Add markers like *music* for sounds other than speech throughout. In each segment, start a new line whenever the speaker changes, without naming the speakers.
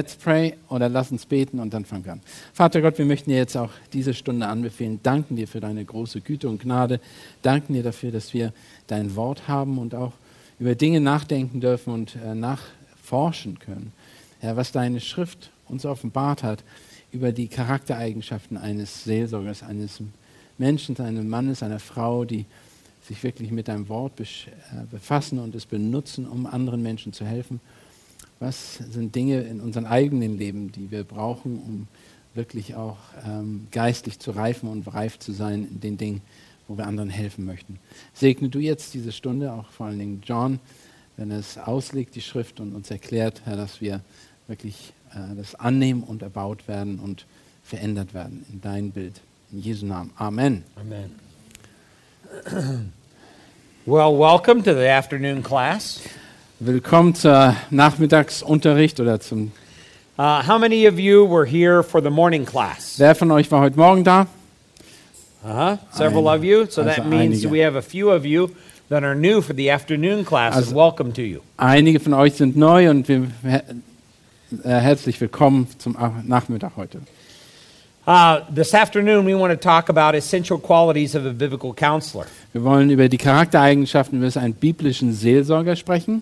Let's pray oder lass uns beten und dann fangen wir an. Vater Gott, wir möchten dir jetzt auch diese Stunde anbefehlen. Danken dir für deine große Güte und Gnade. Danken dir dafür, dass wir dein Wort haben und auch über Dinge nachdenken dürfen und äh, nachforschen können. Herr, was deine Schrift uns offenbart hat über die Charaktereigenschaften eines Seelsorgers, eines Menschen, eines Mannes, einer Frau, die sich wirklich mit deinem Wort äh, befassen und es benutzen, um anderen Menschen zu helfen. Was sind Dinge in unserem eigenen Leben, die wir brauchen, um wirklich auch ähm, geistlich zu reifen und reif zu sein in den Dingen, wo wir anderen helfen möchten. Segne du jetzt diese Stunde, auch vor allen Dingen John, wenn er es auslegt, die Schrift und uns erklärt, Herr, dass wir wirklich äh, das annehmen und erbaut werden und verändert werden in dein Bild. In Jesu Namen. Amen.
Amen. *clears throat* Well, welcome to the afternoon class.
Willkommen zum Nachmittagsunterricht oder zum.
Uh, how many of you were here for the morning class?
Wer von euch war heute Morgen da?
Uh-huh. Several of you. So that
Also
means
einige.
we have a few of you that are new for the afternoon class.
Also-
welcome to you.
Einige von euch sind neu und wir, äh, herzlich willkommen zum Nachmittag heute.
Uh, this afternoon, we want to talk about essential qualities of a biblical counselor.
Wir wollen über die Charaktereigenschaften eines biblischen Seelsorger sprechen.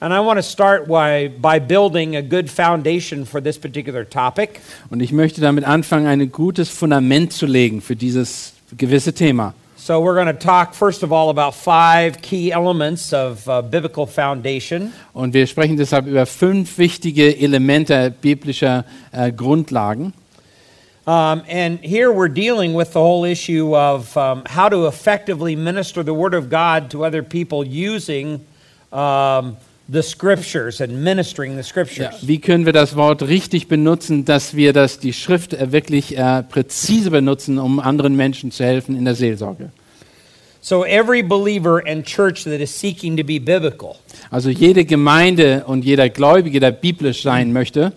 And I want to start by, by building a good foundation for this particular topic.
Und ich möchte damit anfangen, ein gutes Fundament zu legen für dieses gewisse Thema.
So, we're going to talk, first of all, about five key elements of uh, biblical foundation.
Und wir sprechen deshalb über fünf wichtige Elemente biblischer äh, Grundlagen.
Um, and here we're dealing with the whole issue of um, how to effectively minister the Word of God to other people using um, the Scriptures and ministering the
Ja,
Scriptures.
wie können wir das Wort richtig benutzen, dass wir das, die Schrift äh, wirklich äh, präzise benutzen, um anderen Menschen zu helfen in der Seelsorge?
So, every believer and church that is seeking to be biblical,
Also jede Gemeinde und jeder Gläubige, der biblisch sein möchte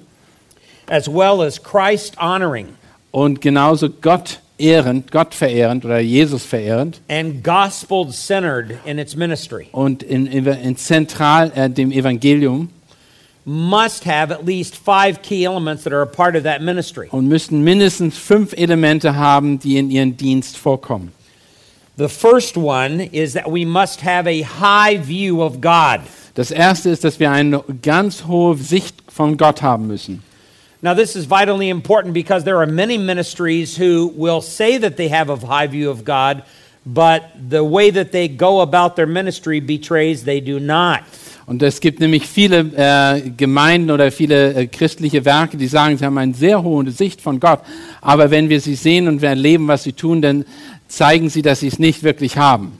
as well as Christ honoring
und genauso Gott ehrend, Gott verehrend oder Jesus verehrend
and gospel centered in its ministry,
und in, in zentral äh, dem Evangelium
must have at least five key elements that are a part of that ministry.
und müssen mindestens fünf Elemente haben, die in ihrem Dienst vorkommen.
The first one is that we must have a high view of God.
Das erste ist, dass wir eine ganz hohe Sicht von Gott haben müssen.
Now, this is vitally important because there are many ministries who will say that they have a high view of God, but the way that they go about their ministry betrays they do not.
Und es gibt nämlich viele äh, Gemeinden oder viele äh, christliche Werke, die sagen, sie haben eine sehr hohe Sicht von Gott. Aber wenn wir sie sehen und wir erleben, was sie tun, dann zeigen sie, dass sie es nicht wirklich haben.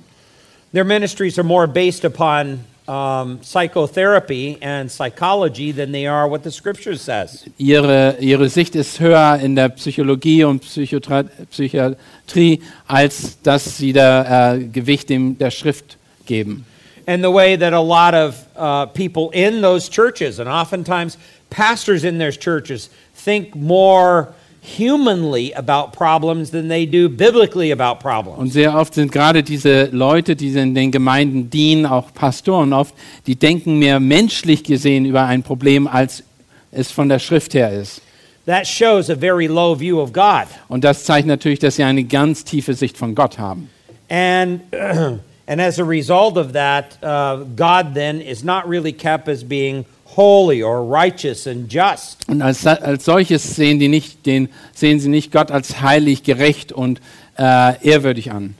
Their ministries are more based upon um, psychotherapy and psychology than they are what the scripture says.
Ihre, ihre Sicht ist höher in der Psychologie und Psychotra Psychiatrie, als dass sie da äh, Gewicht dem, der Schrift geben.
And the way that a lot of uh, people in those churches, and oftentimes pastors in those churches, think more humanly about problems than they do biblically about problems.
Und sehr oft sind gerade diese Leute, die in den Gemeinden dienen, auch Pastoren oft, die denken mehr menschlich gesehen über ein Problem, als es von der Schrift her ist.
That shows a very low view of God.
Und das zeigt natürlich, dass sie eine ganz tiefe Sicht von Gott haben.
And, *clears throat* and as a result of that, uh, God then is not really kept as being holy or righteous and just.
Und als, als solches sehen, die nicht, den, sehen sie nicht Gott als heilig, gerecht und äh, ehrwürdig an.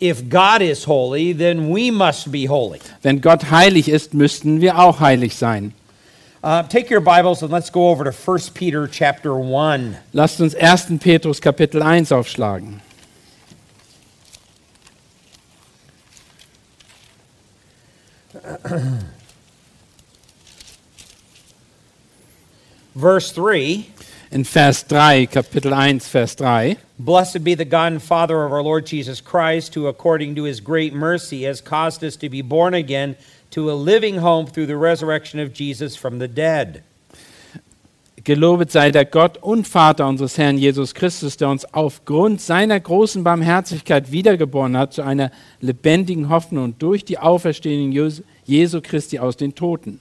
If God is holy, then we must be holy.
Wenn Gott heilig ist, müssten wir auch heilig sein.
Uh, take your Bibles and let's go over to 1 Peter chapter 1.
Lasst uns 1. Petrus Kapitel 1 aufschlagen.
Verse 3
in Vers 3, Kapitel 1, Vers 3.
Blessed be the God and Father of our Lord Jesus Christ, who according to his great mercy has caused us to be born again to a living hope through the resurrection of Jesus from the dead.
Gelobet sei der Gott und Vater unseres Herrn Jesus Christus, der uns aufgrund seiner großen Barmherzigkeit wiedergeboren hat zu einer lebendigen Hoffnung durch die Auferstehung Jes- Jesu Christi aus den Toten.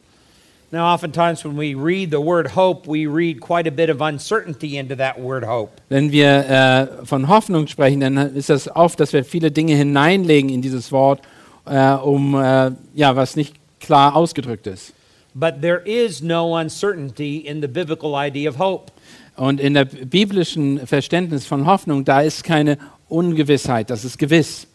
Now, oftentimes when we read the word hope, we read quite a bit of uncertainty into that word hope.
Wenn wir äh, von Hoffnung sprechen, dann ist das oft, dass wir viele Dinge hineinlegen in dieses Wort, äh, um äh, ja, was nicht klar ausgedrückt ist.
But there is no uncertainty in the biblical idea of hope.
Und in der biblischen Verständnis von Hoffnung, da ist keine Ungewissheit, das ist gewiss.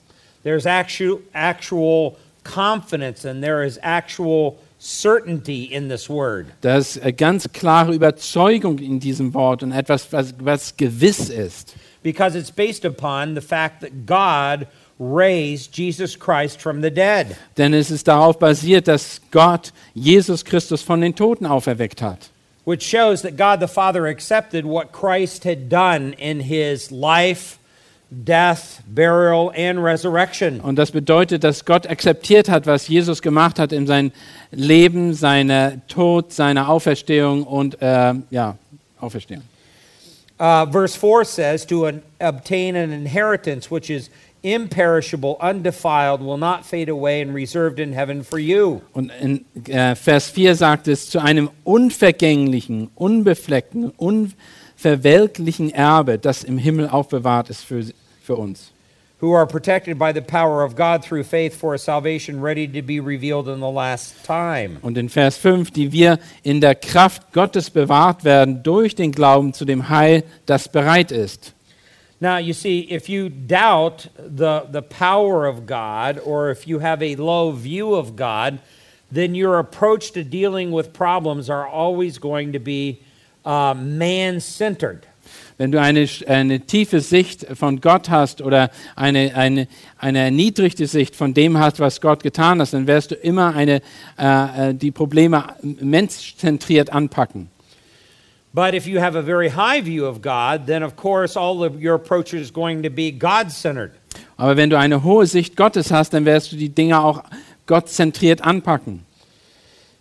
There's actual, actual confidence and there is actual certainty in this word.
Da ist eine ganz klare Überzeugung in diesem Wort und etwas, was, was gewiss ist.
because it's based upon the fact that God raised Jesus Christ from the dead.
Denn es ist darauf basiert, dass Gott Jesus Christus von den Toten auferweckt hat.
Which shows that God the Father accepted what Christ had done in his life, death, burial, and resurrection.
Und das bedeutet, dass Gott akzeptiert hat, was Jesus gemacht hat in seinem Leben, seiner Tod, seiner Auferstehung und äh, ja, Auferstehung.
Uh, verse 4 says, To an, obtain an inheritance which is imperishable, undefiled, will not fade away, and reserved in heaven for you.
Und in äh, Vers 4 sagt es, zu einem unvergänglichen, unbefleckten, unverwelklichen Erbe, das im Himmel aufbewahrt ist für, für uns.
who are protected by the power of God through faith for a salvation ready to be revealed in the last time.
Und in Vers 5, die wir in der Kraft Gottes bewahrt werden durch den Glauben zu dem Heil, das bereit ist.
Now, you see, if you doubt the, the power of God or if you have a low view of God, then your approach to dealing with problems are always going to be uh, man centered.
Wenn du eine, eine tiefe Sicht von Gott hast oder eine, eine, eine erniedrigte Sicht von dem hast, was Gott getan hat, dann wirst du immer eine, äh, äh, die Probleme menschzentriert anpacken.
But if you have a very high view of God, then of course all of your approach is going to be God centered.
Aber wenn du eine hohe Sicht Gottes hast, dann wirst du die Dinge auch gottzentriert anpacken.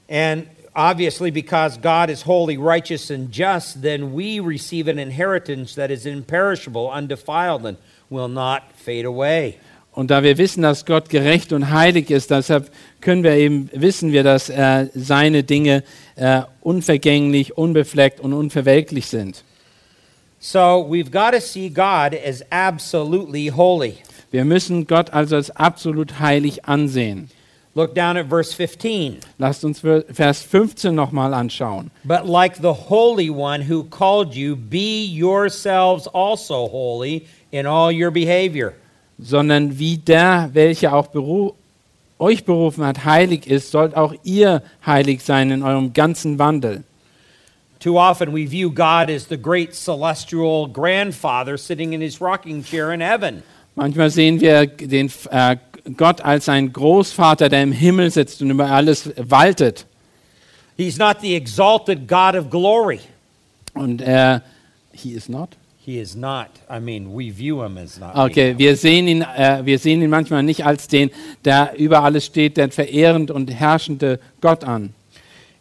And obviously, because God is holy, righteous, and just, then we receive an inheritance that is imperishable, undefiled, and will not fade away.
Und da wir wissen, dass Gott gerecht und heilig ist, deshalb können wir eben wissen wir, dass äh, seine Dinge äh, unvergänglich, unbefleckt und unverwelklich sind.
So we've got to see God as absolutely holy.
Wir müssen Gott also als absolut heilig ansehen.
Look down at verse 15.
Lasst uns Vers 15 nochmal anschauen.
But like the Holy One who called you, be yourselves also holy in all your behavior.
Sondern wie der, welcher auch beru euch berufen hat, heilig ist, sollt auch ihr heilig sein in eurem ganzen Wandel.
Too often we view God as the great celestial grandfather sitting in his rocking chair in heaven.
Manchmal sehen wir den, äh, Gott als ein Großvater, der im Himmel sitzt und über alles waltet.
He's not the exalted God of glory.
Und er, he is not.
He is not. I mean, we view him as not.
Okay, wir sehen ihn, äh, wir sehen ihn manchmal nicht als den, der über alles steht, der verehrend und herrschende Gott an.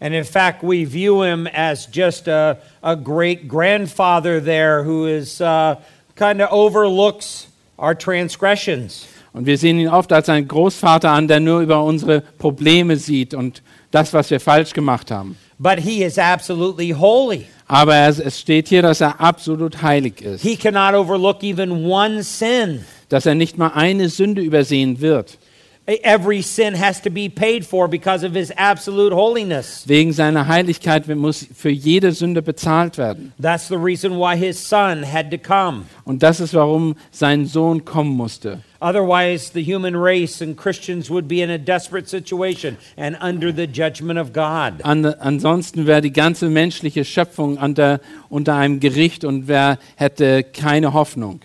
And in fact, we view him as just a, a great grandfather there who is uh, kind of overlooks our transgressions.
Und wir sehen ihn oft als einen Großvater an, der nur über unsere Probleme sieht und das, was wir falsch gemacht haben.
But he is absolutely holy.
Aber es, steht hier, dass er absolut heilig ist,
He cannot overlook even one sin.
dass er nicht mal eine Sünde übersehen wird.
Every sin has to be paid for because of his absolute holiness.
Wegen seiner Heiligkeit muss für jede Sünde bezahlt werden.
That's the reason why his son had to come.
Und das ist, warum sein Sohn kommen musste.
Otherwise, the human race and Christians would be in a desperate situation and under the judgment of God.
An, ansonsten wäre die ganze menschliche Schöpfung unter, unter einem Gericht und wer hätte keine Hoffnung.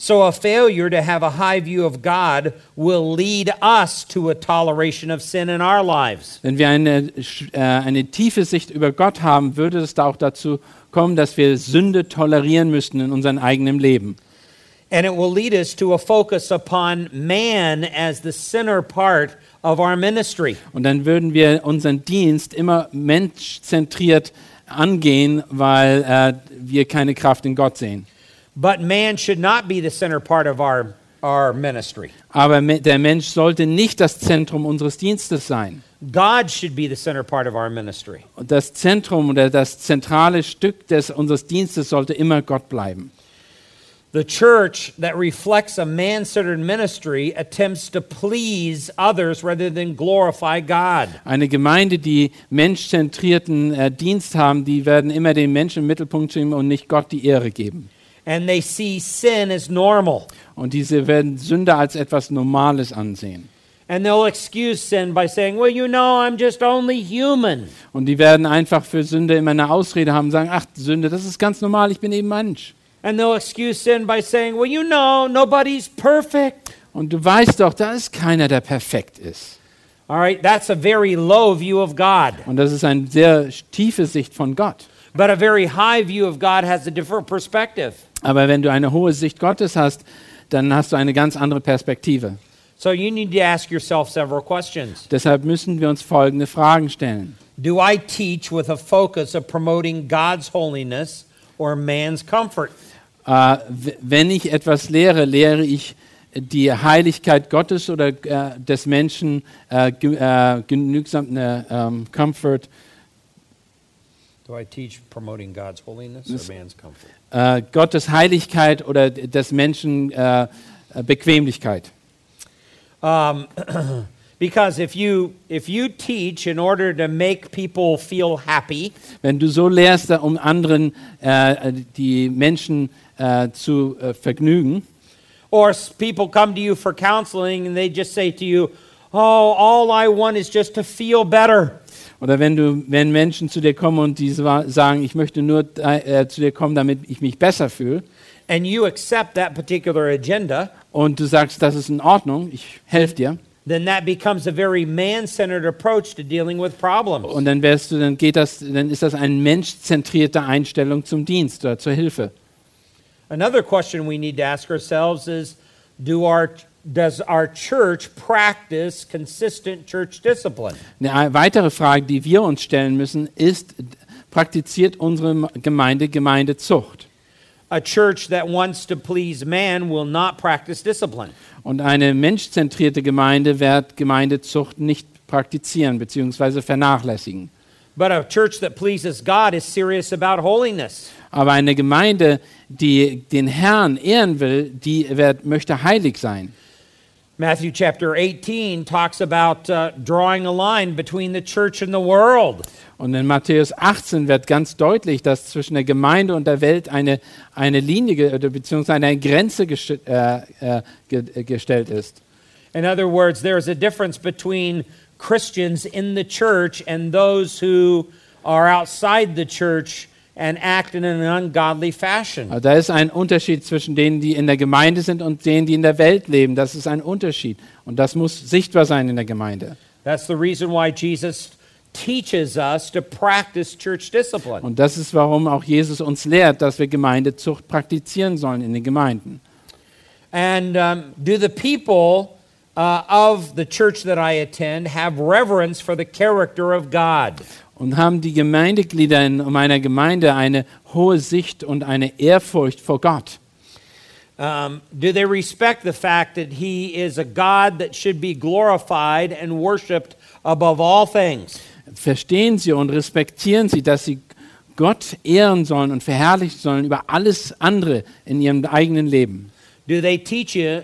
So a failure to have a high view of God will lead us to a toleration of sin in our lives.
Wenn wir eine, äh, eine tiefe Sicht über Gott haben, würde es da auch dazu kommen, dass wir Sünde tolerieren müssten in unserem eigenen Leben.
And it will lead us to a focus upon man as the center part of our ministry.
Und dann würden wir unseren Dienst immer menschzentriert angehen, weil äh, wir keine Kraft in Gott sehen.
But man should not be the center part of our, our ministry.
Aber der Mensch sollte nicht das Zentrum unseres Dienstes sein.
God should be the center part of our ministry.
Und das Zentrum oder das zentrale Stück des, unseres Dienstes sollte immer Gott bleiben.
The church that reflects a man centered ministry attempts to please others rather than glorify God.
Eine Gemeinde, die menschzentrierten äh, Dienst haben, die werden immer den Menschen im Mittelpunkt schieben und nicht Gott die Ehre geben.
And they see sin as normal.
Und diese werden Sünde als etwas Normales ansehen.
And they'll excuse sin by saying, well, you know, I'm just only human.
Und die werden einfach für Sünde immer eine Ausrede haben, sagen, ach, Sünde, das ist ganz normal, ich bin eben Mensch.
And they'll excuse sin by saying, well, you know, nobody's perfect.
Und du weißt doch, da ist keiner, der perfekt ist.
All right, that's a very low view of God.
Und das ist eine sehr tiefe Sicht von Gott.
But a very high view of God has a different perspective.
Aber wenn du eine hohe Sicht Gottes hast, dann hast du eine ganz andere Perspektive.
So you need to ask yourself several questions.
Deshalb müssen wir uns folgende Fragen stellen.
Do I teach with a focus of promoting God's holiness or man's comfort?
W- wenn ich etwas lehre, lehre ich die Heiligkeit Gottes oder äh, des Menschen äh, äh, genügsam eine ähm, Comfort,
Do I teach promoting God's holiness or man's comfort?
Äh, Gottes Heiligkeit oder des Menschen äh, Bequemlichkeit.
Um, *clears throat* because if you if you teach in order to make people feel happy,
Wenn du so lehrst, um anderen äh, die Menschen äh, zu äh, vergnügen,
or people come to you for counseling and they just say to you, "Oh, all I want is just to feel better."
Oder wenn du, wenn Menschen zu dir kommen und die sa- sagen, ich möchte nur äh, zu dir kommen, damit ich mich besser fühle,
And you accept that particular agenda,
und du sagst, das ist in Ordnung, ich helfe dir,
then that becomes a very man-centered approach to dealing with problems.
und dann wärst du, dann geht das, dann ist das eine menschzentrierte Einstellung zum Dienst oder zur Hilfe.
Another question we need to ask ourselves is do our does our church practice consistent church discipline?
Eine weitere Frage, die wir uns stellen müssen, ist, praktiziert unsere Gemeinde Gemeindezucht?
A church that wants to please man will not practice discipline.
Und eine menschzentrierte Gemeinde wird Gemeindezucht nicht praktizieren bzw. vernachlässigen.
But a church that pleases God is serious about holiness.
Aber eine Gemeinde, die den Herrn ehren will, die wird, möchte heilig sein.
Matthew chapter 18 talks about uh, drawing a line between the church and the world.
Und in Matthäus 18 wird ganz deutlich, dass zwischen der Gemeinde und der Welt eine, eine Linie beziehungsweise eine Grenze gesti- äh, äh, äh, gestellt ist.
In other words, there's a difference between Christians in the church and those who are outside the church and act in an ungodly fashion.
Also da ist ein Unterschied zwischen denen, die in der Gemeinde sind und denen, die in der Welt leben. Das ist ein Unterschied. Und das muss sichtbar sein in der Gemeinde.
That's the reason why Jesus teaches us to practice church discipline.
Und das ist, warum auch Jesus uns lehrt, dass wir Gemeindezucht praktizieren sollen in den Gemeinden.
And um, do the people uh, of the church that I attend have reverence for the character of God?
Und haben die Gemeindeglieder in meiner Gemeinde eine hohe Sicht und eine Ehrfurcht vor Gott?
Um, do they respect the fact that He is a God that should be glorified and worshiped above all things?
Verstehen sie und respektieren sie, dass sie Gott ehren sollen und verherrlichen sollen über alles andere in ihrem eigenen Leben?
Do they teach you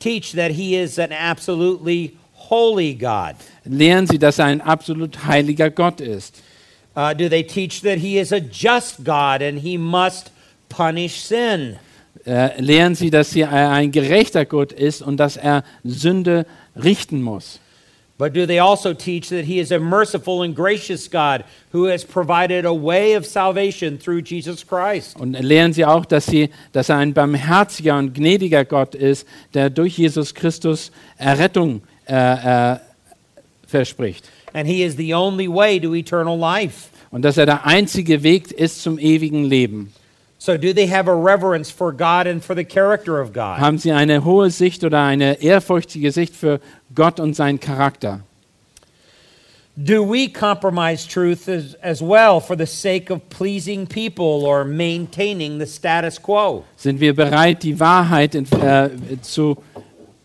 teach that He is an absolutely holy God?
Lehren sie, dass er ein absolut heiliger Gott ist?
Uh, do they teach that He is a just God and He must punish sin?
Äh, lehren sie, dass er ein gerechter Gott ist und dass er Sünde richten muss?
But do they also teach that he is a merciful and gracious God who has provided a way of salvation through Jesus Christ?
Und lehren sie auch, dass, sie, dass er ein barmherziger und gnädiger Gott ist, der durch Jesus Christus Errettung äh, äh, verspricht.
And he is the only way to eternal life.
Und dass er der einzige Weg ist zum ewigen Leben.
So, do they have a reverence for God and for the character of God?
Haben sie eine hohe Sicht oder eine ehrfurchtige Sicht für Gott und seinen Charakter?
Do we compromise truth as, as well for the sake of pleasing people or maintaining the status quo?
Sind wir bereit, die Wahrheit in, äh, zu,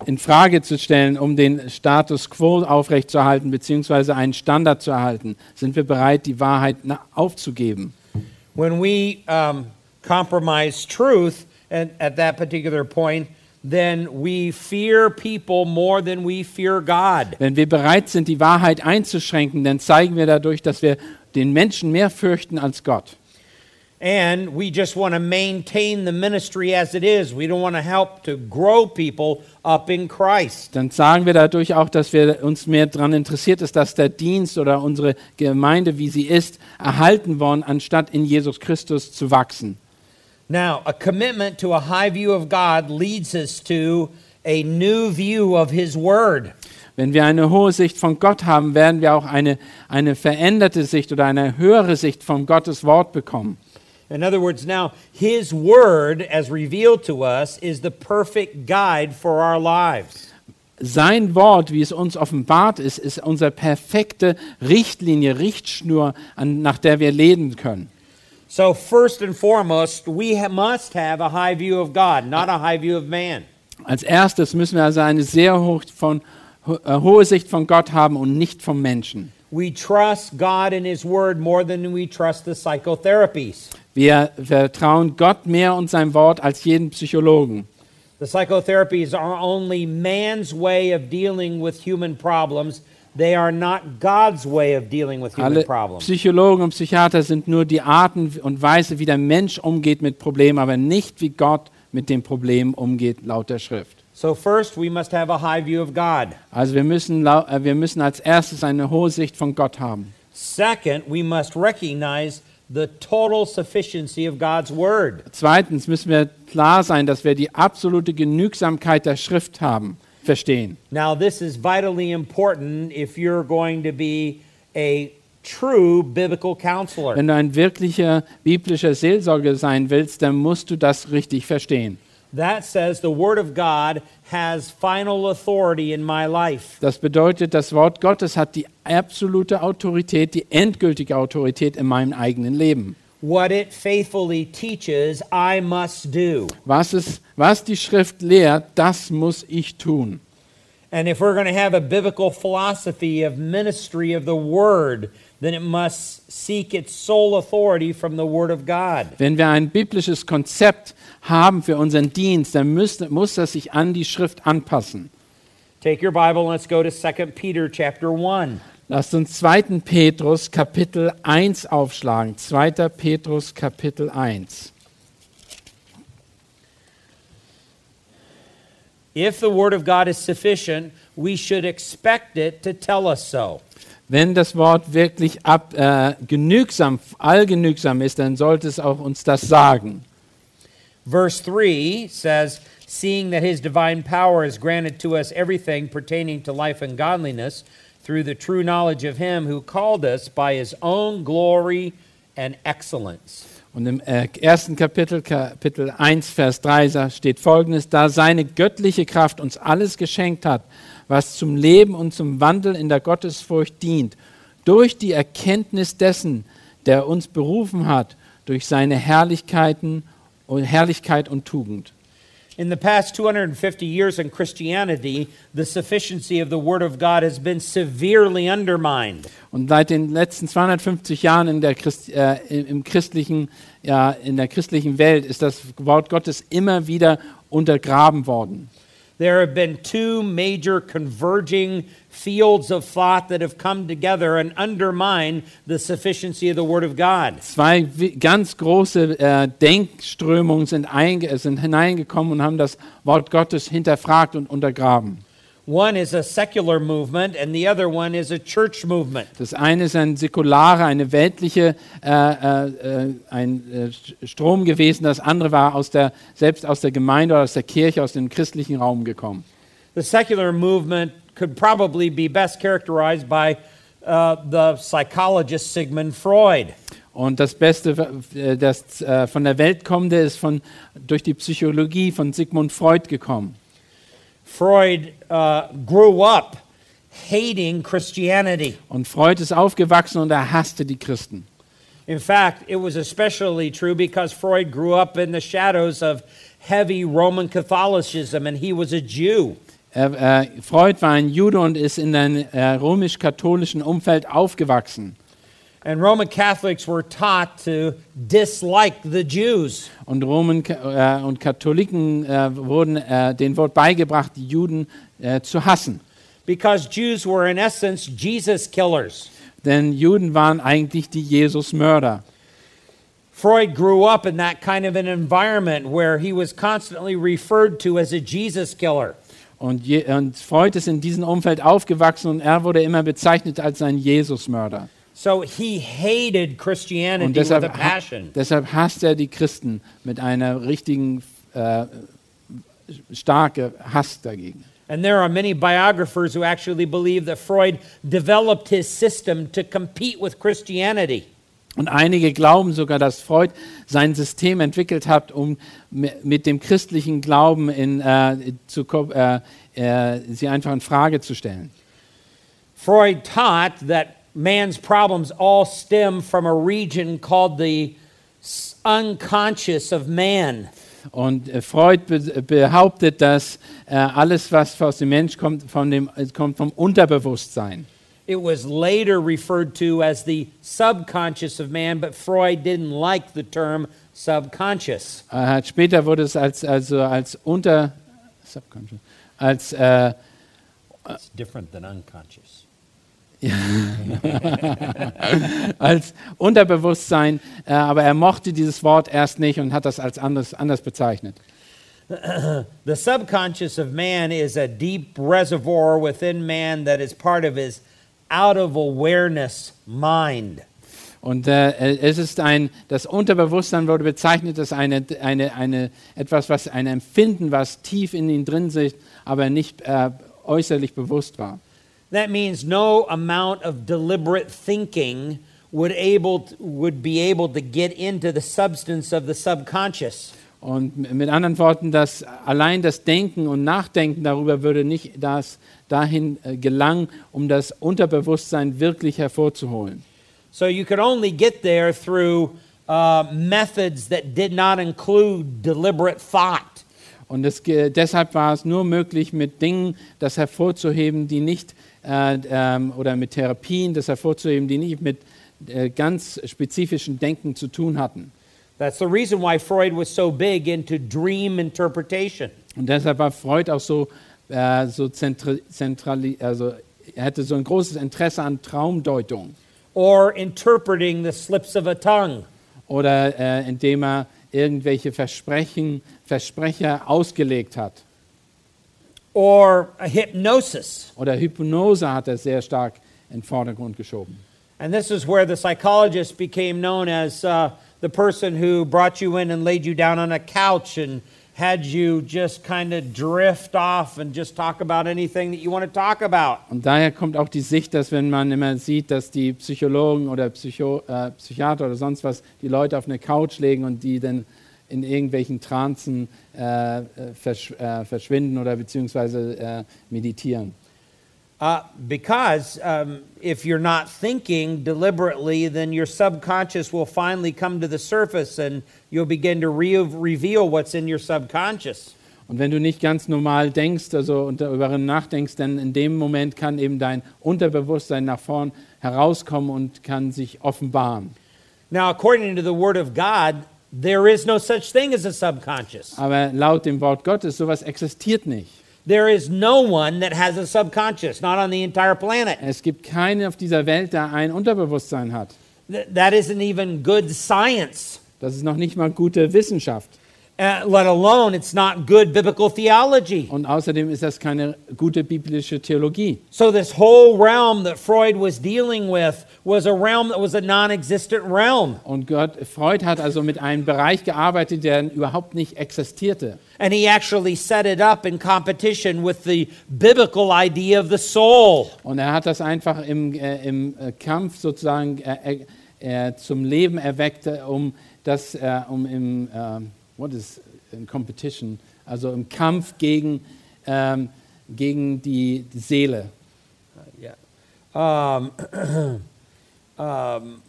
in Frage zu stellen, um den Status quo aufrechtzuerhalten, beziehungsweise einen Standard zu erhalten? Sind wir bereit, die Wahrheit aufzugeben?
When we um, compromise truth at, at that particular point, then we fear people more than we fear God.
Wenn wir bereit sind, die Wahrheit einzuschränken, dann zeigen wir dadurch, dass wir den Menschen mehr fürchten als Gott.
And we just want to maintain the ministry as it is. We don't want to help to grow people up in Christ.
Dann sagen wir dadurch auch, dass wir uns mehr daran interessiert ist, dass der Dienst oder unsere Gemeinde, wie sie ist, erhalten worden, anstatt in Jesus Christus zu wachsen.
Now, a commitment to a high view of God leads us to a new view of His Word.
Wenn wir eine hohe Sicht von Gott haben, werden wir auch eine, eine veränderte Sicht oder eine höhere Sicht von Gottes Wort bekommen.
In other words, now, His Word, as revealed to us, is the perfect guide for our lives.
Sein Wort, wie es uns offenbart ist, ist unsere perfekte Richtlinie, Richtschnur, an, nach der wir leben können.
So, first and foremost, we ha- must have a high view of God, not a high view of man.
Als erstes müssen wir also eine sehr hoch von, ho äh, hohe Sicht von Gott haben und nicht vom Menschen.
We trust God and His Word more than we trust the psychotherapies.
Wir vertrauen Gott mehr und seinem Wort als jeden Psychologen.
The psychotherapies are only man's way of dealing with human problems. They are not God's way of dealing with human
Alle
problems.
Psychologen und Psychiater sind nur die Arten und Weise, wie der Mensch umgeht mit Problemen, aber nicht wie Gott mit dem Problem umgeht, laut der Schrift.
So, first, we must have a high view of God.
Also wir müssen, äh, wir müssen als erstes eine hohe Sicht von Gott haben.
Second, we must recognize the total sufficiency of God's Word.
Zweitens müssen wir klar sein, dass wir die absolute Genügsamkeit der Schrift haben, verstehen.
Now, this is vitally important if you're going to be a true biblical counselor.
Wenn du ein wirklicher biblischer Seelsorger sein willst, dann musst du das richtig verstehen.
That says the Word of God has final authority in my life.
Das bedeutet, das Wort Gottes hat die absolute Autorität, die endgültige Autorität in meinem eigenen Leben.
What it faithfully teaches, I must do.
Was, es, was die Schrift lehrt, das muss ich tun.
And if we're going to have a biblical philosophy of ministry of the Word, then it must seek its sole authority from the Word of God.
Wenn wir ein biblisches Konzept haben für unseren Dienst, dann müsste, muss das sich an die Schrift anpassen.
Take your Bible and let's go to 2 Peter chapter 1.
Lasst uns 2. Petrus Kapitel 1 aufschlagen. 2. Petrus Kapitel 1.
If the Word of God is sufficient, we should expect it to tell us so.
Wenn das Wort wirklich ab, äh, genügsam, allgenügsam ist, dann sollte es auch uns das sagen.
Verse 3 says, Seeing that his divine power has granted to us everything pertaining to life and godliness through the true knowledge of him who called us by his own glory and excellence.
Und im äh, ersten Kapitel, Kapitel 1, Vers 3 sa- steht folgendes, da seine göttliche Kraft uns alles geschenkt hat, was zum Leben und zum Wandel in der Gottesfurcht dient, durch die Erkenntnis dessen, der uns berufen hat, durch seine Herrlichkeiten und Herrlichkeit und Tugend.
In the past 250 years in Christianity, the sufficiency of the Word of God has been severely undermined.
Und seit den letzten 250 Jahren in der, Christ, äh, im, christlichen, ja, in der christlichen Welt ist das Wort Gottes immer wieder untergraben worden.
There have been two major converging fields of thought that have come together and undermine the sufficiency of the Word of God.
Zwei ganz große äh, Denkströmungen sind, sind hineingekommen und haben das Wort Gottes hinterfragt und untergraben.
One is a secular movement, and the other one is a church movement.
Das eine ist ein säkularer, eine weltliche äh, äh, äh, ein äh, St- Strom gewesen, das andere war aus der, selbst aus der Gemeinde oder aus der Kirche, aus dem christlichen Raum gekommen.
The secular movement could probably be best characterized by uh, the psychologist Sigmund Freud.
Und das Beste, äh, das äh, von der Welt kommende, ist von, durch die Psychologie von Sigmund Freud gekommen.
Freud uh, grew up hating Christianity.
Und Freud ist aufgewachsen und er hasste die Christen.
In fact, it was especially true because Freud grew up in the shadows of heavy Roman Catholicism and he was a Jew.
Er, äh, Freud war ein Jude und ist in einem äh, römisch-katholischen Umfeld aufgewachsen.
And Roman Catholics were taught to dislike the Jews.
Und Romen äh, und Katholiken äh, wurden äh, denen wurde beigebracht, die Juden äh, zu hassen.
because Jews were, in essence, Jesus killers.
Denn Juden waren eigentlich die Jesus-Mörder.
Freud grew up in that kind of an environment where he was constantly referred to as a Jesus killer.
Und, je, und Freud ist in diesem Umfeld aufgewachsen und er wurde immer bezeichnet als ein Jesus-Mörder.
So he hated Christianity
Und
with a
deshalb, ha
passion.
deshalb hasst er die Christen mit einer richtigen, äh, starke Hass dagegen.
And there are many biographers who actually believe that Freud developed his system to compete with Christianity.
Und einige glauben sogar, dass Freud sein System entwickelt hat, um mi- mit dem christlichen Glauben in, äh, zu, äh, äh, sie einfach in Frage zu stellen.
Freud taught that man's problems all stem from a region called the unconscious of man.
Und äh, Freud behauptet, dass äh, alles, was aus dem Mensch kommt, von dem, es kommt vom Unterbewusstsein.
It was later referred to as the subconscious of man, but Freud didn't like the term subconscious.
Äh, später wurde es als, also als Unter... Subconscious, als äh,
It's different than unconscious. *laughs*
als Unterbewusstsein, äh, aber er mochte dieses Wort erst nicht und hat das als anders, anders bezeichnet. *clears throat*
The subconscious of man is a deep reservoir within man that is part of his out of awareness mind.
Und äh, es ist ein, das Unterbewusstsein wurde bezeichnet als eine, eine, eine, etwas, was ein Empfinden, was tief in ihm drin sitzt, aber nicht äh, äußerlich bewusst war.
That means no amount of deliberate thinking would able would be able to get into the substance of the subconscious.
Und mit anderen Worten, dass allein das Denken und Nachdenken darüber würde nicht das dahin äh, gelangen, um das Unterbewusstsein wirklich hervorzuholen.
So you could only get there through uh, methods that did not include deliberate thought.
Und es, deshalb war es nur möglich, mit Dingen das hervorzuheben, die nicht, äh, ähm, oder mit Therapien das hervorzuheben, die nicht mit äh, ganz spezifischem Denken zu tun hatten.
That's the reason why Freud was so big into dream interpretation.
Und deshalb war Freud auch so, äh, so zentri zentrali also er hatte so ein großes Interesse an Traumdeutung.
or interpreting the slips of a tongue,
oder äh, indem er irgendwelche Versprechen, Versprecher ausgelegt hat.
Or a hypnosis.
Oder Hypnose hat er sehr stark in den Vordergrund geschoben.
And this is where the psychologist became known as uh, the person who brought you in and laid you down on a couch and had you just kind of drift off and just talk about anything that you want to talk about.
Und daher kommt auch die Sicht, dass wenn man immer sieht, dass die Psychologen oder Psycho, äh, Psychiater oder sonst was die Leute auf eine Couch legen und die dann in irgendwelchen Tranzen versch äh, verschwinden oder beziehungsweise äh, meditieren.
Uh, because um, if you're not thinking deliberately, then your subconscious will finally come to the surface and you'll begin to re- reveal what's in your subconscious.
Und wenn du nicht ganz normal denkst, also und darüber nachdenkst, dann in dem Moment kann eben dein Unterbewusstsein nach vorn herauskommen und kann sich offenbaren.
Now, according to the Word of God, there is no such thing as a subconscious.
Aber laut dem Wort Gottes, sowas existiert nicht.
There is no one that has a subconscious, not on the entire planet.
Es gibt keinen auf dieser Welt, der ein Unterbewusstsein hat.
Th- that isn't even good science.
Das ist noch nicht mal gute Wissenschaft.
Uh, let alone it's not good biblical theology.
Und außerdem ist das keine gute biblische Theologie.
So, this whole realm that Freud was dealing with was a realm that was a non existent realm.
Und Gott, Freud hat also mit einem Bereich gearbeitet, der überhaupt nicht existierte.
And he actually set it up in competition with the biblical idea of the soul.
Und er hat das einfach im, äh, im äh, Kampf sozusagen äh, äh, zum Leben erweckt, äh, um das, äh, um im, what is in competition, also im Kampf gegen, ähm, gegen die, die Seele.
Um, *clears throat* um,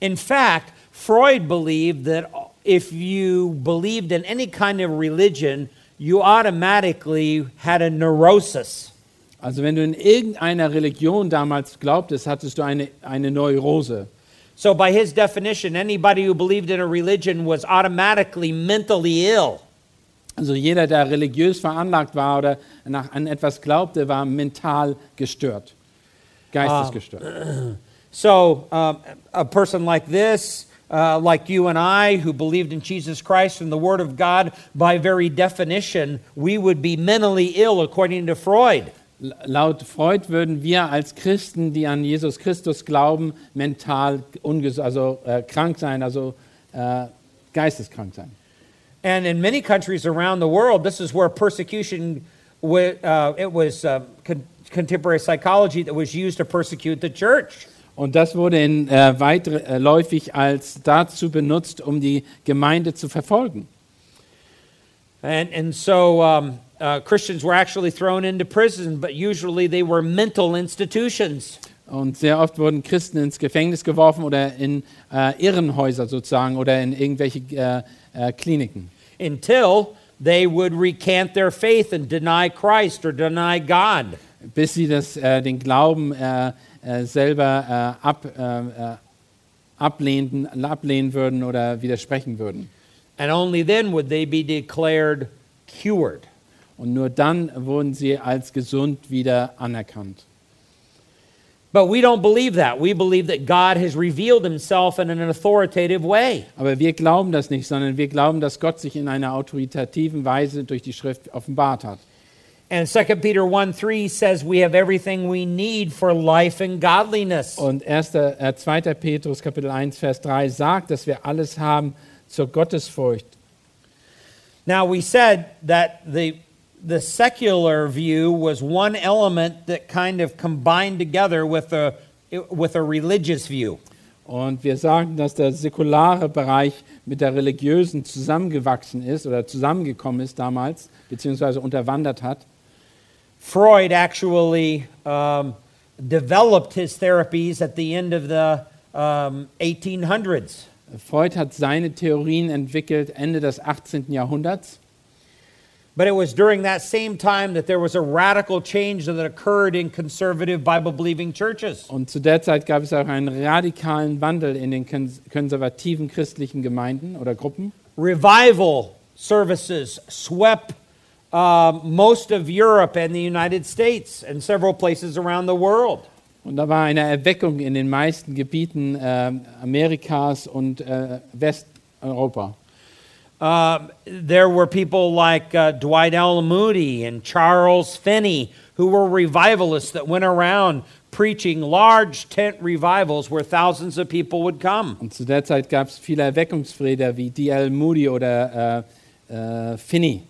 in fact, Freud believed that if you believed in any kind of religion, you automatically had a neurosis.
Also wenn du in irgendeiner Religion damals glaubtest, hattest du eine, eine Neurose.
So, by his definition, anybody who believed in a religion was automatically mentally ill.
Also jeder, der religiös veranlagt war oder nach, an etwas glaubte, war mental gestört, geistesgestört. *clears throat*
So, um, a person like this, uh, like you and I, who believed in Jesus Christ and the Word of God, by very definition, we would be mentally ill, according to Freud.
Laut Freud würden wir als Christen, die an Jesus Christus glauben, mental also äh, krank sein, also äh, geisteskrank sein.
And in many countries around the world, this is where persecution, uh, it was uh, con- contemporary psychology that was used to persecute the church.
Und das wurde in, äh, weitläufig als dazu benutzt, um die Gemeinde zu verfolgen.
And, and so um, uh, Christians were actually thrown into prison, but usually they were mental institutions.
Und sehr oft wurden Christen ins Gefängnis geworfen oder in äh, Irrenhäuser sozusagen oder in irgendwelche äh, äh, Kliniken.
until they would recant their faith and deny Christ or deny God.
bis sie das, äh, den Glauben äh, äh, selber äh, ab, ablehnen, ablehnen würden oder widersprechen würden.
And only then would they be declared cured.
Und nur dann wurden sie als gesund wieder anerkannt.
But we don't believe that. We believe that God has revealed himself in an authoritative way.
Aber wir glauben das nicht, sondern wir glauben, dass Gott sich in einer autoritativen Weise durch die Schrift offenbart hat.
And 2 Peter 1 3 says we have everything we need for life and godliness.
Und 1., äh, 2. Petrus Kapitel 1 Vers 3 sagt, dass wir alles haben zur Gottesfurcht.
Now, we said that the, the secular view was one element that kind of combined together with a, with a religious view.
Und wir sagen, dass der säkulare Bereich mit der religiösen zusammengewachsen ist oder zusammengekommen ist damals, beziehungsweise unterwandert hat.
Freud actually um, developed his therapies at the end of the um, 1800s.
Freud hat seine Theorien entwickelt Ende des 18. Jahrhunderts.
But it was during that same time that there was a radical change that occurred in conservative Bible believing churches.
Und zu der Zeit gab es auch einen radikalen Wandel in den kons- konservativen christlichen Gemeinden oder Gruppen.
Revival services swept uh, most of Europe and the United States and several places around the world.
Und da war eine Erweckung in den meisten Gebieten äh, Amerikas und äh, Westeuropa.
Uh, there were people like uh, Dwight L. Moody and Charles Finney who were revivalists that went around preaching large tent revivals where thousands of people would come.
Und zu der Zeit gab es viele Erweckungsprediger wie D.L. Moody oder äh, Finney.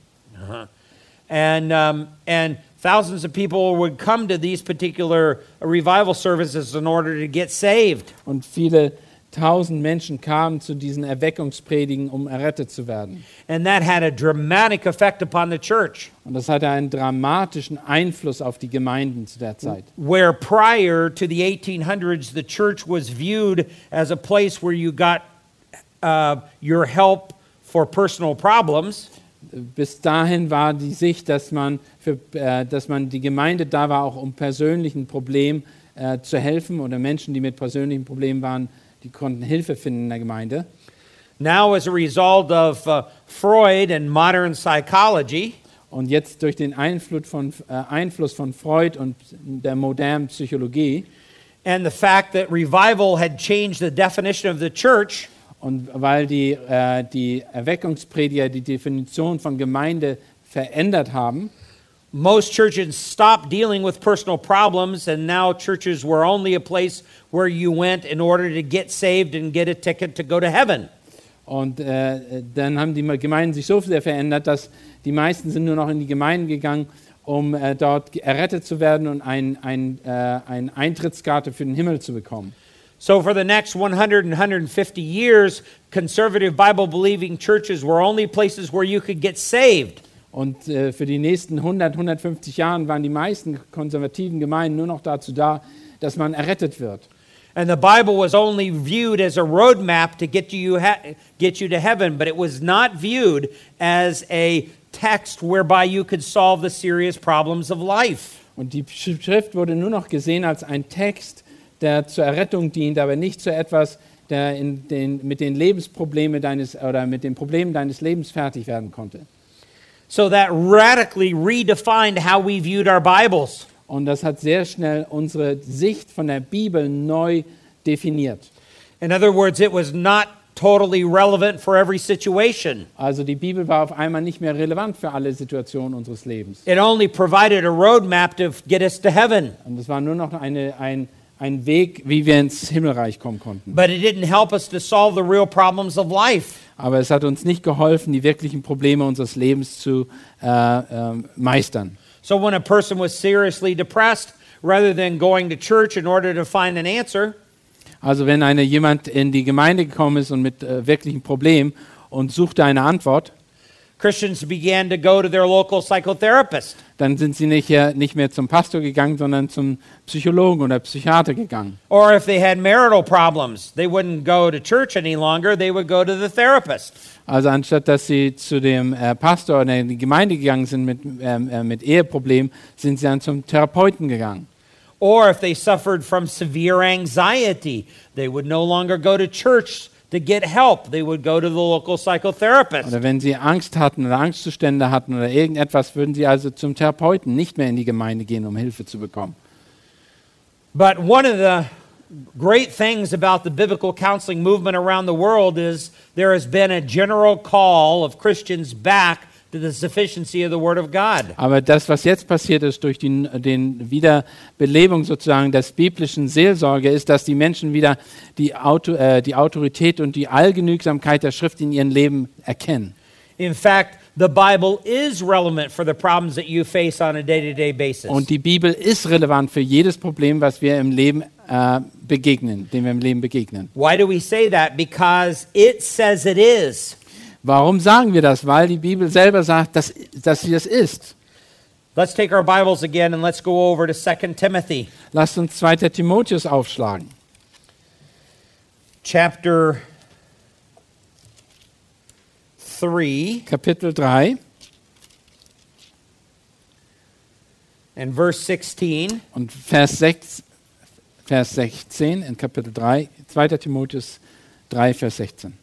And, um, and thousands of people would come to these particular revival services in order to get saved.
Und viele tausend Menschen kamen zu diesen Erweckungspredigen, um errettet zu werden.
And that had a dramatic effect upon the church,
Und das hatte einen dramatischen Einfluss auf die Gemeinden zu der Zeit.
where prior to the 1800s, the church was viewed as a place where you got uh, your help for personal problems.
Bis dahin war die Sicht, dass man, für, äh, dass man die Gemeinde da war, auch um persönlichen Problemen äh, zu helfen oder Menschen, die mit persönlichen Problemen waren, die konnten Hilfe finden in der Gemeinde.
Now, as a result of uh, Freud and modern psychology,
Und jetzt durch den Einfluss von, äh, Einfluss von Freud und der modernen Psychologie
and the fact that revival had changed the definition of the church,
Und weil die, äh, die Erweckungsprediger die Definition von Gemeinde verändert haben,
most churches stopped dealing with personal problems, and now churches were only a place where you went in order to get saved and get a ticket to go to heaven.
Und äh, dann haben die Gemeinden sich so sehr verändert, dass die meisten sind nur noch in die Gemeinden gegangen, um äh, dort errettet zu werden und ein, ein, äh, eine Eintrittskarte für den Himmel zu bekommen.
So, for the next 100 and 150 years, conservative Bible believing churches were only places where you could get saved.
Und äh, für die nächsten 100, 150 Jahre waren die meisten konservativen Gemeinden nur noch dazu da, dass man errettet wird.
And the Bible was only viewed as a roadmap to get you, get you to heaven, but it was not viewed as a text whereby you could solve the serious problems of life.
Und die Schrift wurde nur noch gesehen als ein Text, der zur Errettung dient, aber nicht zu etwas, der den, mit den Lebensproblemen deines oder mit den Problemen deines Lebens fertig werden konnte.
So that radically redefined how we viewed our Bibles.
Und das hat sehr schnell unsere Sicht von der Bibel neu definiert.
In other words, it was not totally relevant for every situation.
Also die Bibel war auf einmal nicht mehr relevant für alle Situationen unseres Lebens.
It only provided a roadmap to get us to heaven.
Und es war nur noch eine, ein, ein Weg, wie wir ins Himmelreich kommen konnten.
But it didn't help us to solve the real problems of life.
Aber es hat uns nicht geholfen, die wirklichen Probleme unseres Lebens zu äh, äh, meistern.
So when a person was seriously depressed, rather than going to church in order to find an answer,
Also wenn eine, jemand in die Gemeinde gekommen ist und mit äh, wirklichen Problemen und suchte eine Antwort,
Christians began to go to their local psychotherapist.
dann sind sie nicht, äh, nicht mehr zum Pastor gegangen, sondern zum Psychologen oder Psychiater gegangen.
Or if they had marital problems, they wouldn't go to church any longer, they would go to the therapist.
Also anstatt dass sie zu dem äh, Pastor oder in die Gemeinde gegangen sind mit, ähm, äh, mit Eheproblemen, sind sie dann zum Therapeuten gegangen.
Or if they suffered from severe anxiety, they would no longer go to church to get help. They would go to the local psychotherapist.
Oder wenn sie Angst hatten oder Angstzustände hatten oder irgendetwas, würden sie also zum Therapeuten, nicht mehr in die Gemeinde gehen, um Hilfe zu bekommen.
But one of the great things about the biblical counseling movement around the world is there has been a general call of Christians back to the sufficiency of the Word of God.
Aber das, was jetzt passiert ist durch die den Wiederbelebung sozusagen des biblischen Seelsorge, ist, dass die Menschen wieder die, Auto, äh, die Autorität und die Allgenügsamkeit der Schrift in ihrem Leben erkennen.
In fact, the Bible is relevant for the problems that you face on a day-to-day basis.
Und die Bibel ist relevant für jedes Problem, was wir im Leben äh, begegnen, dem wir im Leben begegnen.
Why do we say that? Because it says it is.
Warum sagen wir das? Weil die Bibel selber sagt, dass, dass sie das ist.
Let's take our Bibles again and let's go over to 2 Timothy
Lasst uns 2. Timotheus aufschlagen.
chapter 3
Kapitel 3
and verse 16.
und Vers, 6, Vers 16 in Kapitel 3. 2. Timotheus 3, Vers 16.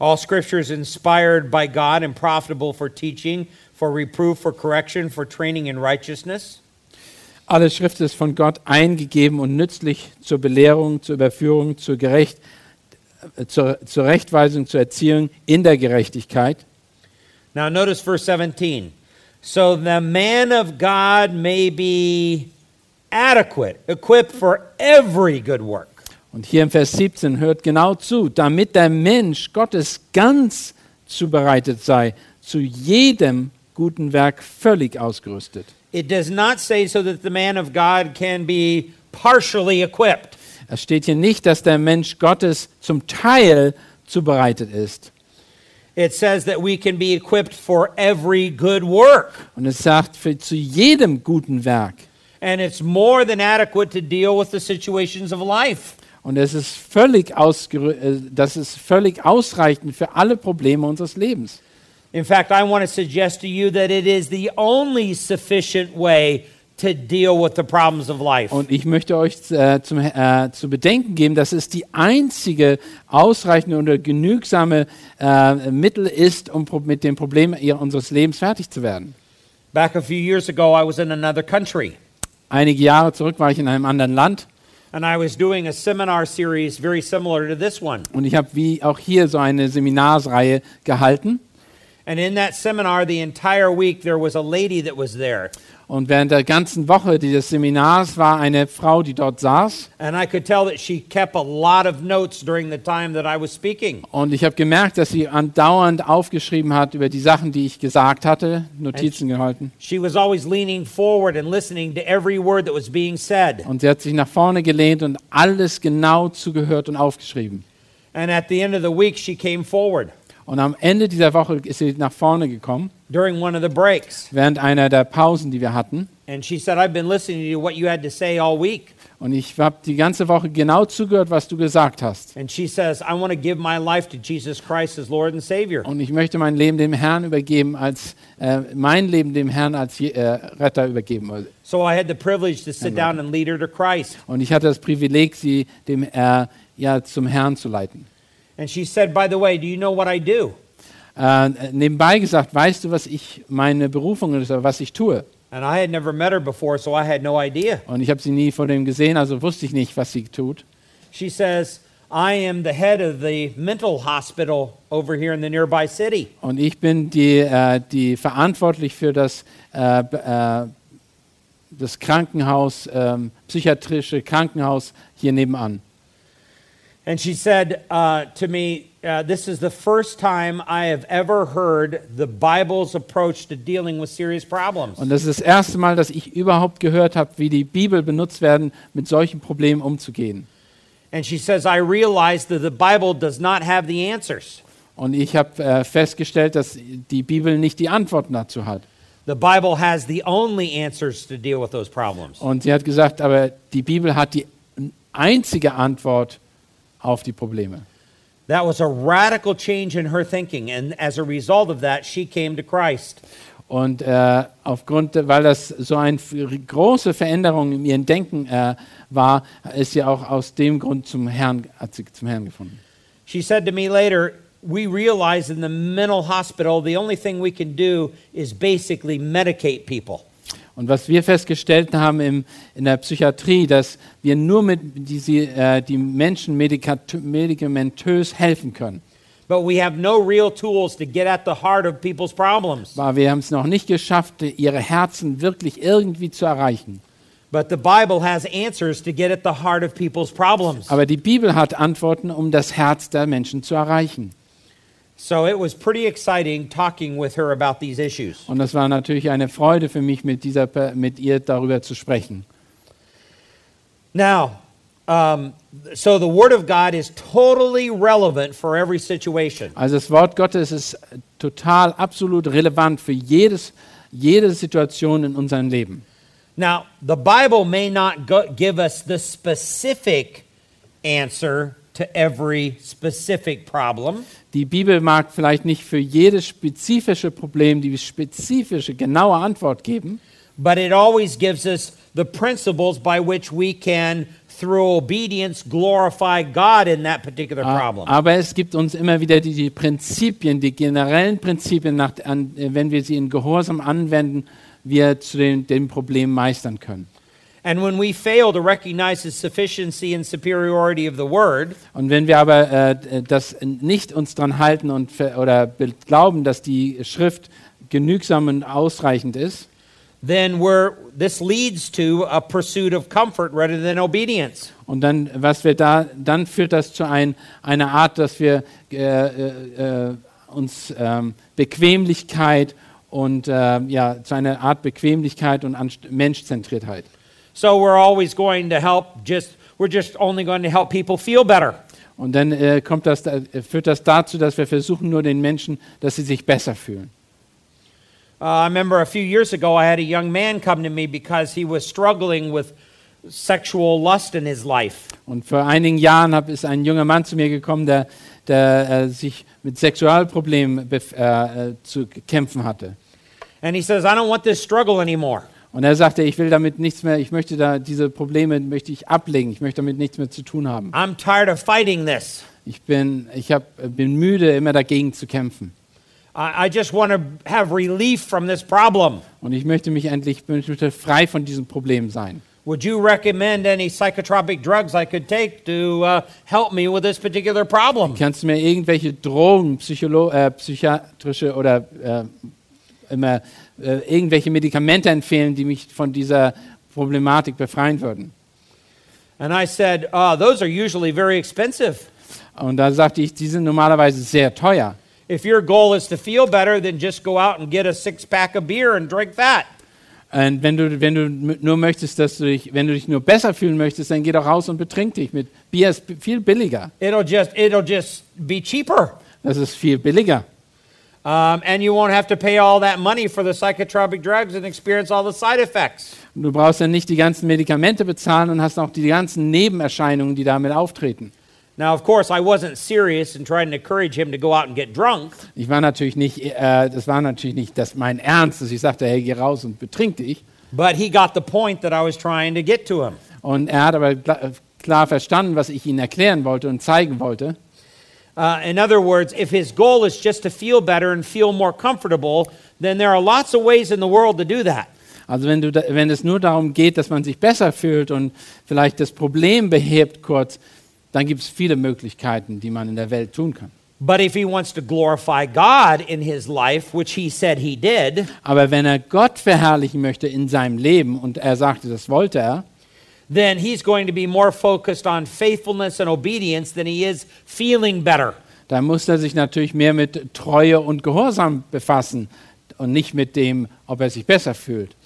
All scripture is inspired by God and profitable for teaching, for reproof, for correction, for training in righteousness.
Alle Schrift ist von Gott eingegeben und nützlich zur Belehrung, zur Überführung, zur, Gerecht, äh, zur, zur Rechtweisung, zur Erziehung in der Gerechtigkeit.
Now, notice verse 17. So the man of God may be adequate, equipped for every good work.
Und hier im Vers 17 hört genau zu, damit der Mensch Gottes ganz zubereitet sei, zu jedem guten Werk völlig ausgerüstet.
It does not say so that the man of God can be partially equipped.
Es steht hier nicht, dass der Mensch Gottes zum Teil zubereitet ist.
It says that we can be equipped for every good work.
Und es sagt, für, zu jedem guten Werk.
And it's more than adequate to deal with the situations of life.
Und es ist völlig, äh, das ist völlig ausreichend für alle Probleme unseres Lebens.
In fact, I want to suggest to you that it is the only sufficient way to deal with the problems of life.
Und ich möchte euch äh, zum, äh, zu bedenken geben, dass es die einzige ausreichende oder genügsame äh, Mittel ist, um mit dem Problem ihr- unseres Lebens fertig zu werden.
Back a few years ago, I was in another country.
Einige Jahre zurück war ich in einem anderen Land
And I was doing a seminar series very similar to this one.
Und ich habe wie auch hier so eine Seminarsreihe gehalten.
And in that seminar, the entire week, there was a lady that was there.
Und während der ganzen Woche dieses Seminars war eine Frau, die dort saß.
And I could tell that she kept a lot of notes during the time that I was speaking.
Und ich habe gemerkt, dass sie andauernd aufgeschrieben hat über die Sachen, die ich gesagt hatte, Notizen gehalten.
She was always leaning forward and listening to every word that was being said.
Und sie hat sich nach vorne gelehnt und alles genau zugehört und aufgeschrieben.
And at the end of the week, she came forward
Und am Ende dieser Woche ist sie nach vorne gekommen,
during one of the breaks.
während einer der Pausen, die wir hatten.
And she said, I've been listening to what you had to say all week.
Und ich habe die ganze Woche genau zugehört, was du gesagt hast.
And she says, I want to give my life to Jesus Christ as Lord and Savior.
Und ich möchte mein Leben dem Herrn übergeben, als äh, mein Leben dem Herrn als äh, Retter übergeben.
So I had the privilege to sit down and lead her to Christ.
Und ich hatte das Privileg, sie dem äh, ja zum Herrn zu leiten.
And she said, By the way, do you know what I do?
Äh, nebenbei gesagt, weißt du, was ich meine Berufung ist, oder was ich tue?
And I had never met her before, so I had no idea.
Und ich habe sie nie vor dem gesehen, also wusste ich nicht, was sie tut.
She says, I am the head of the mental hospital over here in the nearby city.
Und ich bin die, äh, die verantwortlich für das, äh, äh, das Krankenhaus, ähm, psychiatrische Krankenhaus hier nebenan.
And she said uh, to me, uh, This is the first time I have ever heard the Bible's approach to dealing with serious problems.
Und das ist das erste Mal, dass ich überhaupt gehört habe, wie die Bibel benutzt werden, mit solchen Problemen umzugehen.
And she says, I realized that the Bible does not have the answers.
Und ich habe äh, festgestellt, dass die Bibel nicht die Antworten dazu hat.
The Bible has the only answers to deal with those problems.
Und sie hat gesagt, aber die Bibel hat die einzige Antwort auf die Probleme.
That was a radical change in her thinking. And as a result of that, she came to Christ.
Und äh, aufgrund, weil das so eine große Veränderung in ihrem Denken äh, war, ist sie auch aus dem Grund zum Herrn, hat sie zum Herrn gefunden.
She said to me later, We realize in the mental hospital, the only thing we can do is basically medicate people.
Und was wir festgestellt haben im, in der Psychiatrie, dass wir nur mit die, sie, äh, die Menschen medikamentös helfen können.
But we have no real tools to get at the heart of people's problems.
Aber wir haben es noch nicht geschafft, ihre Herzen wirklich irgendwie zu erreichen.
But the Bible has answers to get at the heart of people's problems.
Aber die Bibel hat Antworten, um das Herz der Menschen zu erreichen.
So it was pretty exciting talking with her about these issues.
Und das war natürlich eine Freude für mich, mit, dieser, mit ihr darüber zu sprechen.
Now, um, so the Word of God is totally relevant for every situation.
Also das Wort Gottes ist total, absolut relevant für jedes, jede Situation in unserem Leben.
Now, the Bible may not go, give us the specific answer to every specific problem,
Die Bibel mag vielleicht nicht für jedes spezifische Problem die spezifische, genaue Antwort geben,
but it always gives us the principles by which we can, through obedience, glorify God in that particular problem.
aber es gibt uns immer wieder die, die Prinzipien, die generellen Prinzipien, nach, an, wenn wir sie in Gehorsam anwenden, wir zu den, dem Problem meistern können.
And when we fail to recognize the sufficiency and superiority of the Word,
Und wenn wir aber äh, das nicht uns dran halten und oder be- glauben, dass die Schrift genügsam und ausreichend ist,
then we're, this leads to a pursuit of comfort rather than obedience.
und dann, was wir da, dann führt das zu ein, einer Art, dass wir äh, äh, äh, uns ähm, Bequemlichkeit und äh, ja, zu einer Art Bequemlichkeit und Menschzentriertheit.
So we're always going to help just, we're just only going to help people feel better.
Und dann äh, kommt das, da- führt das dazu, dass wir versuchen, nur den Menschen, dass sie sich besser fühlen.
Uh, I remember a few years ago, I had a young man come to me because he was struggling with sexual lust in his life.
Und vor einigen Jahren hab, ist ein junger Mann zu mir gekommen, der, der äh, sich mit Sexualproblemen äh, äh, zu kämpfen hatte.
And he says, I don't want this struggle anymore.
Und er sagte, ich will damit nichts mehr, ich möchte da diese Probleme möchte ich ablegen, ich möchte damit nichts mehr zu tun haben.
I'm tired of fighting this.
Ich bin, ich hab, bin müde, immer dagegen zu kämpfen.
I, just want to have relief from this problem.
Und ich möchte mich endlich, ich möchte frei von diesem Problem sein.
Would you recommend any psychotropic drugs I could take to uh, help me with this particular problem?
Kannst du mir irgendwelche Drogen, Psycholo äh, psychiatrische oder äh, immer äh, irgendwelche Medikamente empfehlen, die mich von dieser Problematik befreien würden?
And I said, uh, Those are usually very expensive.
Und da sagte ich, die sind normalerweise sehr teuer.
If your goal is to feel better, then just go out and get a six pack of beer and drink that.
Und wenn du, wenn du nur möchtest, dass du dich, wenn du dich nur besser fühlen möchtest, dann geh doch raus und betrink dich mit Bier ist viel billiger.
It'll just, it'll just be cheaper.
Das ist viel billiger.
Um, and you won't have to pay all that money for the psychotropic drugs and experience all the side effects.
Und Du brauchst dann nicht die ganzen Medikamente bezahlen und hast auch die ganzen Nebenerscheinungen, die damit auftreten.
Now, of course, I wasn't serious in trying to encourage him to go out and get drunk.
Ich war natürlich nicht, äh, das war natürlich nicht das mein Ernst, dass ich sagte, hey, geh raus und betrink dich.
But he got the point that I was trying to get to him.
Und er hat aber kla- klar verstanden, was ich ihm erklären wollte und zeigen wollte.
Uh, in other words, if his goal is just to feel better and feel more comfortable, then there are lots of ways in the world to do that.
Also wenn, du da, wenn es nur darum geht, dass man sich besser fühlt und vielleicht das Problem behebt kurz, dann gibt es viele Möglichkeiten, die man in der Welt tun kann.
But if he wants to glorify God in his life, which he said he did,
Aber wenn er Gott verherrlichen möchte in seinem Leben, und er sagte, das wollte er,
then he's going to be more focused on faithfulness and obedience than he is feeling better.
dann muss er sich natürlich mehr mit Treue und Gehorsam befassen und nicht mit dem, ob er sich besser fühlt.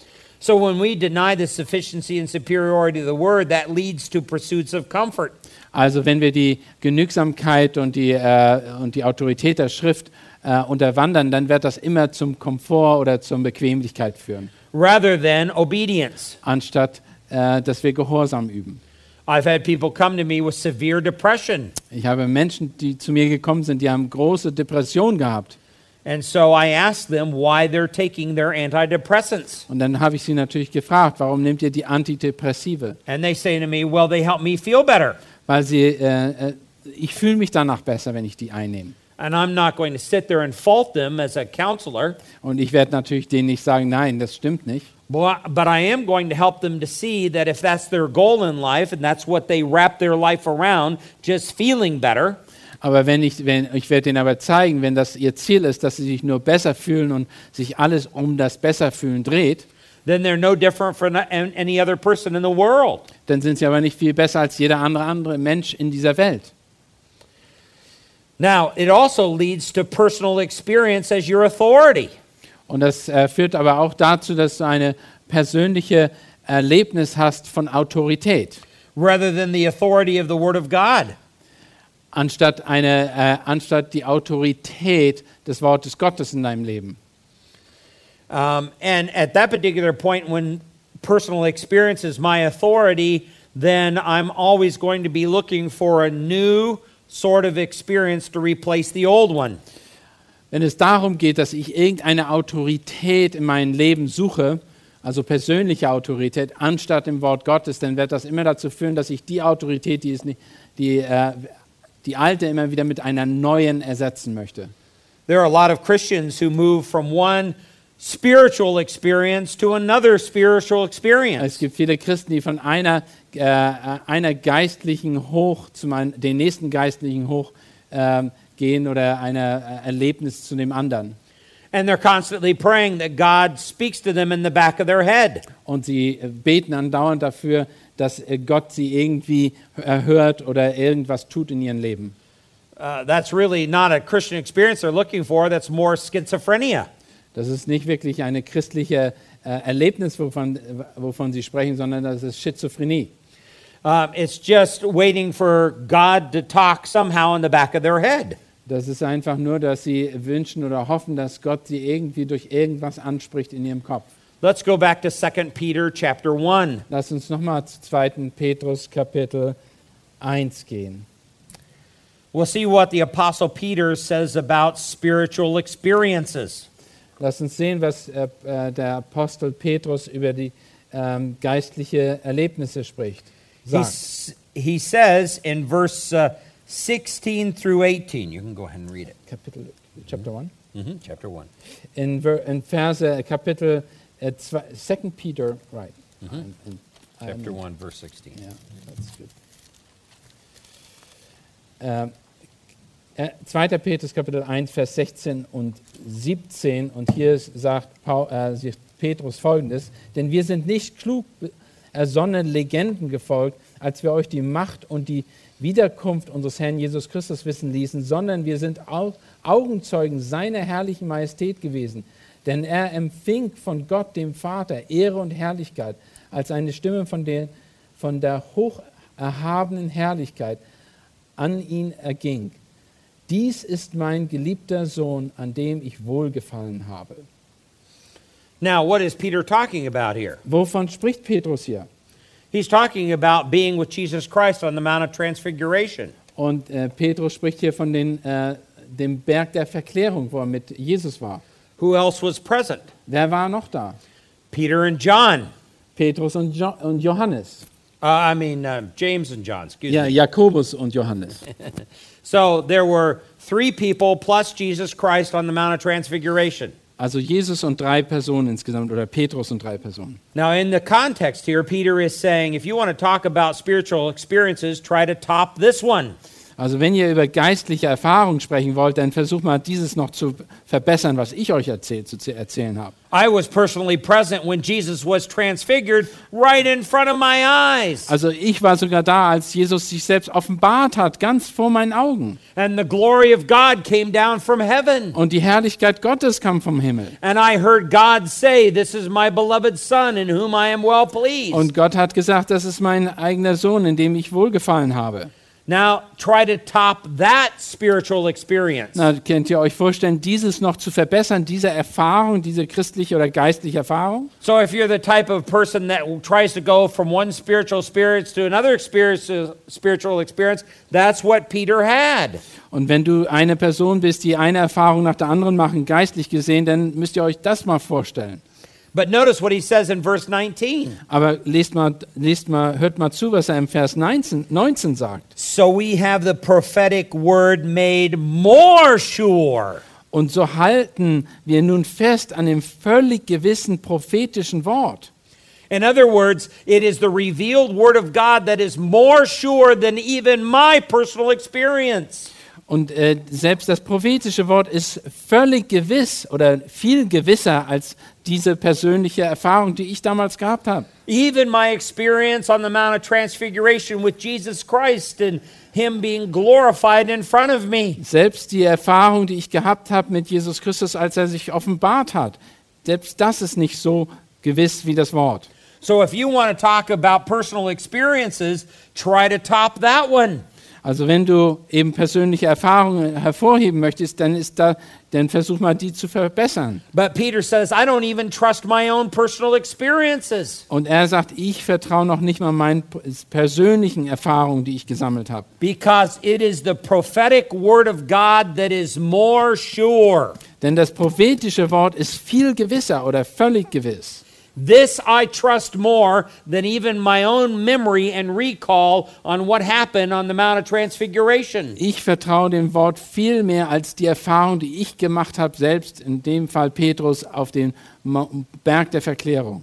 So when we deny the sufficiency and superiority of the word, that leads to pursuits of comfort.
Also wenn wir die Genügsamkeit und die, äh, und die Autorität der Schrift äh, unterwandern, dann wird das immer zum Komfort oder zur Bequemlichkeit führen,
rather than obedience.
anstatt äh, dass wir Gehorsam üben.
I've had people come to me with severe depression.
Ich habe Menschen, die zu mir gekommen sind, die haben große Depressionen gehabt.
And so I asked them why they're taking their antidepressants.
Und dann habe ich sie natürlich gefragt, warum nehmt ihr die Antidepressive?
And they say to me, well, they help me feel better.
Weil sie, äh, äh, ich fühle mich danach besser, wenn ich die einnehme.
And I'm not going to sit there and fault them as a counselor,
Und ich werde natürlich denen nicht sagen, nein, das stimmt nicht.
But I am going to help them to see that if that's their goal in life and that's what they wrap their life around, just feeling better,
Aber wenn ich, wenn, ich werde denen aber zeigen, wenn das ihr Ziel ist, dass sie sich nur besser fühlen und sich alles um das Besserfühlen dreht,
then they're no different from any other person in the world.
dann sind sie aber nicht viel besser als jeder andere, andere Mensch in dieser Welt.
Now, it also leads to personal experience as your authority.
Und das äh, führt aber auch dazu, dass du eine persönliche Erlebnis hast von Autorität,
rather than the authority of the Word of God.
anstatt, eine, äh, anstatt die Autorität des Wortes Gottes in deinem Leben.
Um, and at that particular point, when personal experience is my authority, then I'm always going to be looking for a new sort of experience to replace the old one.
Wenn es darum geht, dass ich irgendeine Autorität in meinem Leben suche, also persönliche Autorität, anstatt im Wort Gottes, dann wird das immer dazu führen, dass ich die Autorität, die, ist nicht, die, äh, die alte, immer wieder mit einer neuen ersetzen möchte.
There are a lot of Christians who move from one spiritual experience to another spiritual
Es
experience.
gibt viele Christen, die von einer, äh, einer geistlichen Hoch zu mein, den nächsten geistlichen Hoch ähm, gehen oder ein Erlebnis zu dem anderen.
And they're constantly praying that God speaks to them in the back of their head.
Und sie beten andauernd dafür, dass äh, Gott sie irgendwie erhört oder irgendwas tut in ihrem Leben.
Uh, that's really not a Christian experience they're looking for, that's more schizophrenia.
Das ist nicht wirklich eine christliche äh, Erlebnis, wovon, wovon sie sprechen, sondern das ist Schizophrenie.
Um, it's just waiting for God to talk somehow in the back of their head.
Das ist einfach nur, dass sie wünschen oder hoffen, dass Gott sie irgendwie durch irgendwas anspricht in ihrem Kopf.
Let's go back to 2 Peter chapter 1.
Lass uns nochmal zu 2. Petrus Kapitel 1 gehen.
We'll see what the Apostle Peter says about spiritual experiences.
Lass uns sehen, was äh, äh, der Apostel Petrus über die ähm, geistliche Erlebnisse spricht.
He, he says in verse uh, 16 through 18, you can go ahead and read it.
Kapitel, Chapter 1.
Mhm, chapter 1.
In, Ver- in Verse, äh, Kapitel äh, 2, 2. Peter, right. In, in
Chapter 1, verse 16.
Ja, that's good. Ähm, äh, 2. Petrus Kapitel 1, Vers 16 und 17 und hier sagt Paul, äh, sagt Petrus folgendes, denn wir sind nicht klug ersonnenen Legenden gefolgt, als wir euch die Macht und die Wiederkunft unseres Herrn Jesus Christus wissen ließen, sondern wir sind Au- Augenzeugen seiner herrlichen Majestät gewesen. Denn er empfing von Gott, dem Vater, Ehre und Herrlichkeit, als eine Stimme von der, von der hocherhabenen Herrlichkeit an ihn erging. Dies ist mein geliebter Sohn, an dem ich wohlgefallen habe.
Now, what is Peter talking about here?
Wovon spricht Petrus hier?
He's talking about being with Jesus Christ on the Mount of Transfiguration.
Und äh, Petrus spricht hier von den, äh, dem Berg der Verklärung, wo er mit Jesus war.
Who else was present?
Wer war noch da?
Peter and John.
Petrus und, jo und Johannes.
Uh, I mean, uh, James and John, excuse
Ja,
me.
Jakobus und Johannes. *laughs*
So there were three people plus Jesus Christ on the Mount of Transfiguration.
Also Jesus und drei Personen insgesamt oder Petrus und drei Personen.
Now, in the context here, Peter is saying if you want to talk about spiritual experiences, try to top this one.
Also wenn ihr über geistliche Erfahrungen sprechen wollt, dann versucht mal dieses noch zu verbessern, was ich euch erzählt, zu erzählen habe.
I was personally present when Jesus was transfigured right in front of my eyes.
Also ich war sogar da, als Jesus sich selbst offenbart hat, ganz vor meinen Augen.
And the glory of God came down from heaven.
Und die Herrlichkeit Gottes kam vom Himmel.
And I heard God say, This is my beloved Son in whom I am well pleased.
Und Gott hat gesagt, das ist mein eigener Sohn, in dem ich wohlgefallen habe.
Now, try to top that spiritual experience.
Na, könnt ihr euch vorstellen, dieses noch zu verbessern, diese Erfahrung, diese christliche oder geistliche Erfahrung?
So, if you're the type of person that tries to go from one spiritual experience to another experience, spiritual experience, that's what Peter had.
Und wenn du eine Person bist, die eine Erfahrung nach der anderen machen, geistlich gesehen, dann müsst ihr euch das mal vorstellen.
But notice what he says in verse 19.
Aber lest mal, lest mal, hört mal zu, was er im Vers 19, 19 sagt.
So we have the prophetic word made more sure.
Und so halten wir nun fest an dem völlig gewissen prophetischen Wort.
In other words, it is the revealed word of God that is more sure than even my personal experience.
Und äh, selbst das prophetische Wort ist völlig gewiss oder viel gewisser als diese persönliche Erfahrung, die ich damals gehabt habe.
Even my experience on the Mount of Transfiguration with Jesus Christ and Him being glorified in front of me.
Selbst die Erfahrung, die ich gehabt habe mit Jesus Christus, als er sich offenbart hat, selbst das ist nicht so gewiss wie das Wort.
So if you want to talk about personal experiences, try to top that one.
Also wenn du eben persönliche Erfahrungen hervorheben möchtest, dann ist da, dann versuch mal die zu verbessern.
But Peter says, I don't even trust my own personal experiences
Und er sagt, ich vertraue noch nicht mal meinen persönlichen Erfahrungen, die ich gesammelt habe.
because it is the prophetic word of God that is more sure.
Denn das prophetische Wort ist viel gewisser oder völlig gewiss.
This I trust more than even my own memory and recall on what happened on the Mount of Transfiguration.
Ich vertraue dem Wort viel mehr als die Erfahrung, die ich gemacht habe, selbst in dem Fall Petrus auf dem Berg der Verklärung.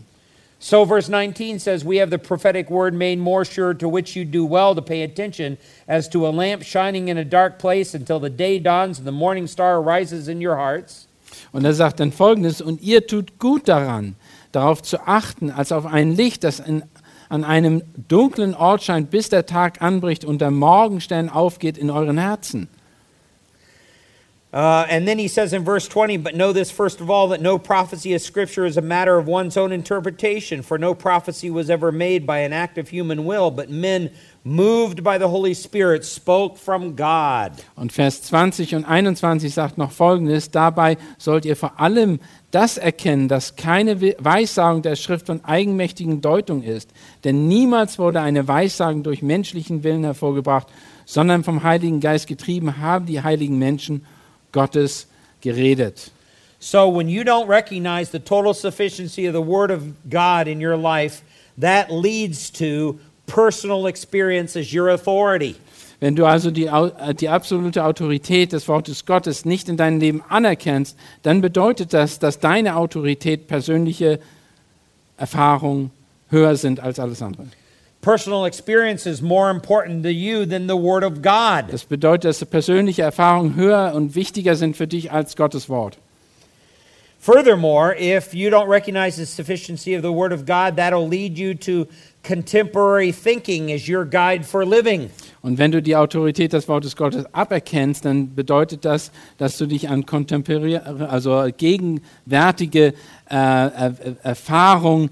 So, verse 19 says, We have the prophetic word made more sure, to which you do well to pay attention, as to a lamp shining in a dark place until the day dawns and the morning star rises in your hearts.
Und er sagt dann folgendes, und ihr tut gut daran, darauf zu achten, als auf ein Licht, das in, an einem dunklen Ort scheint, bis der Tag anbricht und der Morgenstern aufgeht in euren Herzen.
Uh, and then he says in verse 20, But know this first of all, that no prophecy of Scripture is a matter of one's own interpretation, for no prophecy was ever made by an act of human will, but men moved by the Holy Spirit spoke from God.
Und Vers 20 und 21 sagt noch folgendes, dabei sollt ihr vor allem das erkennen, dass keine We- Weissagung der Schrift von eigenmächtigen Deutung ist. Denn niemals wurde eine Weissagung durch menschlichen Willen hervorgebracht, sondern vom Heiligen Geist getrieben haben die heiligen Menschen Gottes geredet.
So when you don't recognize the total sufficiency of the Word of God in your life, that leads to personal experience as your authority.
Wenn du also die, äh, die absolute Autorität des Wortes Gottes nicht in deinem Leben anerkennst, dann bedeutet das, dass deine Autorität persönliche Erfahrung höher sind als alles andere.
Personal experience is more important to you than the Word of God.
Das bedeutet, dass persönliche Erfahrungen höher und wichtiger sind für dich als Gottes Wort.
Furthermore, if you don't recognize the sufficiency of the Word of God, that'll lead you to contemporary thinking as your guide for living.
Und wenn du die Autorität des Wortes Gottes aberkennst, dann bedeutet das, dass du dich an kontemporäre, also gegenwärtige äh, Er- Erfahrung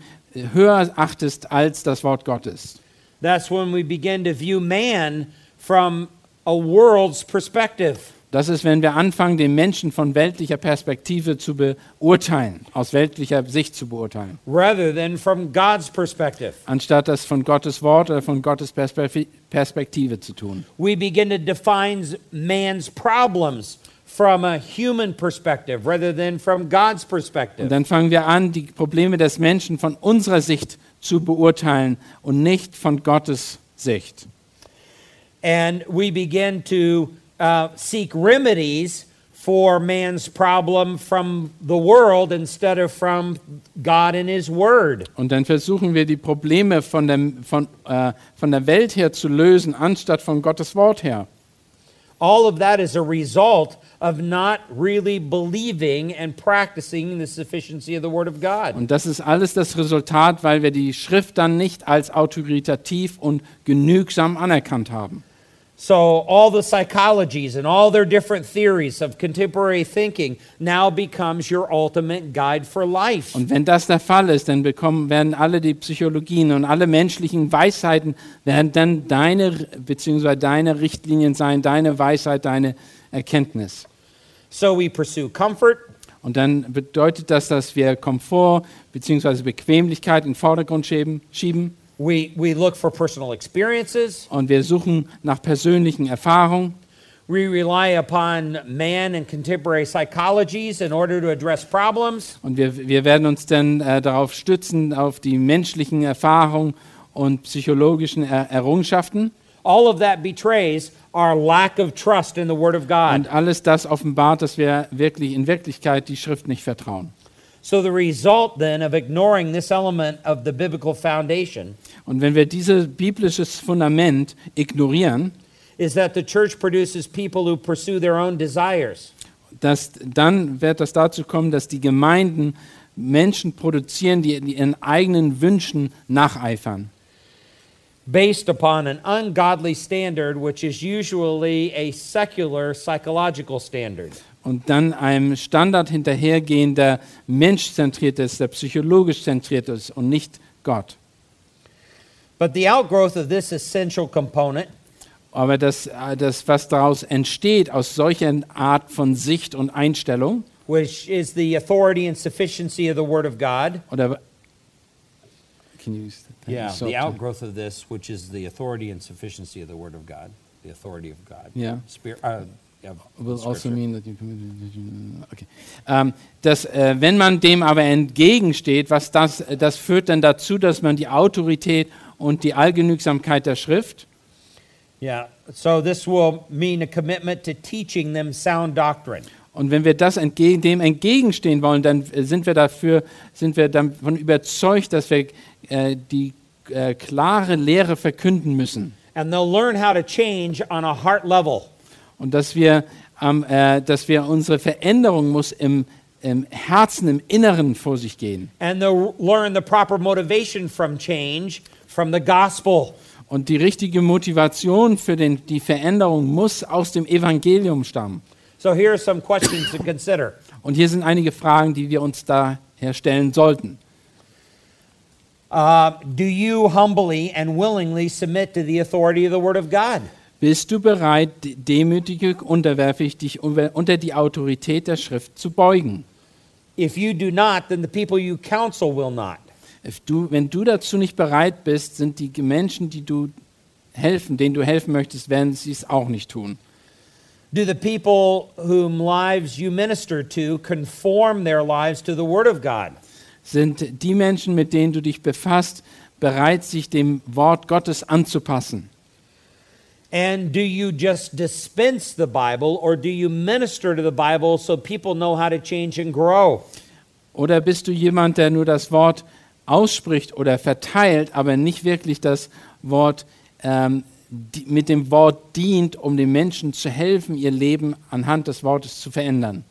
höher achtest als das Wort Gottes.
That's when we begin to view man from a world's perspective.
Das ist, wenn wir anfangen, den Menschen von weltlicher Perspektive zu beurteilen, aus weltlicher Sicht zu beurteilen,
rather than from God's perspective.
anstatt das von Gottes Wort oder von Gottes Perspe- Perspektive zu tun.
We begin to define man's problems from a human perspective rather than from God's
Und
perspective.
dann fangen wir an, die Probleme des Menschen von unserer Sicht zu beurteilen und nicht von Gottes Sicht.
And we begin to uh, seek remedies for man's problem from the world instead of from God and His Word.
Und dann versuchen wir die Probleme von der, von, äh, von der Welt her zu lösen, anstatt von Gottes Wort her.
All of that is a result of not really believing and practicing the sufficiency of the Word of God.
Und das ist alles das Resultat, weil wir die Schrift dann nicht als autoritativ und genügsam anerkannt haben.
So, all the psychologies and all their different theories of contemporary thinking now becomes your ultimate guide for life.
Und wenn das der Fall ist, dann bekommen, werden alle die Psychologien und alle menschlichen Weisheiten werden dann deine bzw. deine Richtlinien sein, deine Weisheit, deine Erkenntnis.
So, we pursue comfort,
Und dann bedeutet das, dass wir Komfort bzw. Bequemlichkeit in den Vordergrund schieben
we, we look for personal experiences,
und wir suchen nach persönlichen Erfahrungen
we rely upon man and contemporary psychologies in order to address problems.
und wir, wir werden uns dann äh, darauf stützen, auf die menschlichen Erfahrungen und psychologischen er Errungenschaften.
All of that betrays our lack of trust in the Word of God.
Und alles das offenbart, dass wir wirklich in Wirklichkeit die Schrift nicht vertrauen.
So, the result then of ignoring this element of the biblical foundation
Und wenn wir dieses biblisches Fundament ignorieren,
is that the church produces people who pursue their own desires.
dass, dann wird das dazu kommen, dass die Gemeinden Menschen produzieren, die, ihren eigenen Wünschen nacheifern.
based upon an ungodly standard, which is usually a secular psychological standard.
Und dann einem Standard hinterhergehen, der menschzentriert ist, der psychologisch zentriert ist und nicht Gott.
But the outgrowth of this essential component
Aber das, äh, das, was daraus entsteht, aus solcher Art von Sicht und Einstellung,
which is the authority and sufficiency of the Word of God.
oder Can you use that?
Yeah,
So-
the outgrowth of this, which is the authority and sufficiency of the Word of God, the authority of God.
Yeah.
Spirit, uh, yeah,
will also
Scripture.
mean that you commit. Okay. Ähm, das, äh, wenn man dem aber entgegensteht, was das, äh, das führt dann dazu, dass man die Autorität und die Allgenügsamkeit der Schrift
Yeah, so this will mean a commitment to teaching them sound doctrine.
und wenn wir das entgegen, dem entgegenstehen wollen, dann äh, sind wir dafür, sind wir davon überzeugt, dass wir äh, die äh, klare Lehre verkünden müssen
And they'll learn how to change on a heart level.
Und dass wir, ähm, äh, dass wir unsere Veränderung muss im, im Herzen, im Inneren vor sich gehen.
And they'll learn the proper motivation from change from the gospel.
Und die richtige Motivation für den, die Veränderung muss aus dem Evangelium stammen.
So here are some questions to consider. *clears throat*
Und hier sind einige Fragen, die wir uns daher stellen sollten.
Uh, do you humbly and willingly submit to the authority of the Word of God?
Bist du bereit, de- demütig, unterwerfig dich unter die Autorität der Schrift zu beugen?
If you do not, then the people you counsel will not.
If du, wenn du dazu nicht bereit bist, sind die Menschen, die du helfen, denen du helfen möchtest, werden sie es auch nicht tun.
Do the people whom lives you minister to conform their lives to the Word of God?
Sind die Menschen, mit denen du dich befasst, bereit, sich dem Wort Gottes anzupassen?
And do you just dispense the Bible or do you minister to the Bible so people know how to change and grow?
Oder bist du jemand, der nur das Wort ausspricht oder verteilt, aber nicht wirklich das Wort ähm, die, mit dem Wort dient, um den Menschen zu helfen, ihr Leben anhand des Wortes zu verändern.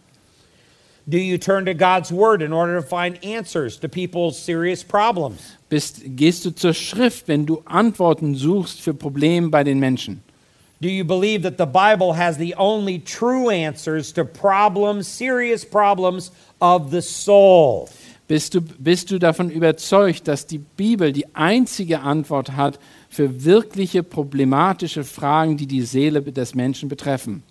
Do you turn to God's Word in order to find answers to people's serious problems?
Bist, gehst du zur Schrift, wenn du Antworten suchst für Probleme bei den Menschen?
Do you believe that the Bible has the only true answers to problems, serious problems of the soul?
Bist du, bist du davon überzeugt, dass die Bibel die einzige Antwort hat für wirkliche problematische Fragen, die die Seele des Menschen betreffen?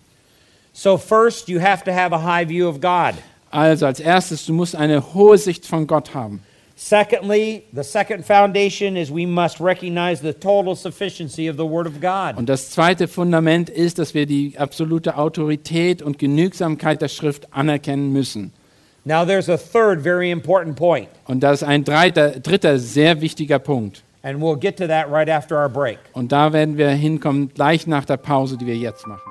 So, first, you have to have a high view of God.
Also als erstes, du musst eine hohe Sicht von Gott haben.
Secondly, the second foundation is we must recognize the total sufficiency of the Word of God.
Und das zweite Fundament ist, dass wir die absolute Autorität und Genügsamkeit der Schrift anerkennen müssen.
Now, there's a third very important point,
Und das ist ein dritter, dritter sehr wichtiger Punkt.
and we'll get to that right after our break.
Und da werden wir hinkommen, gleich nach der Pause, die wir jetzt machen.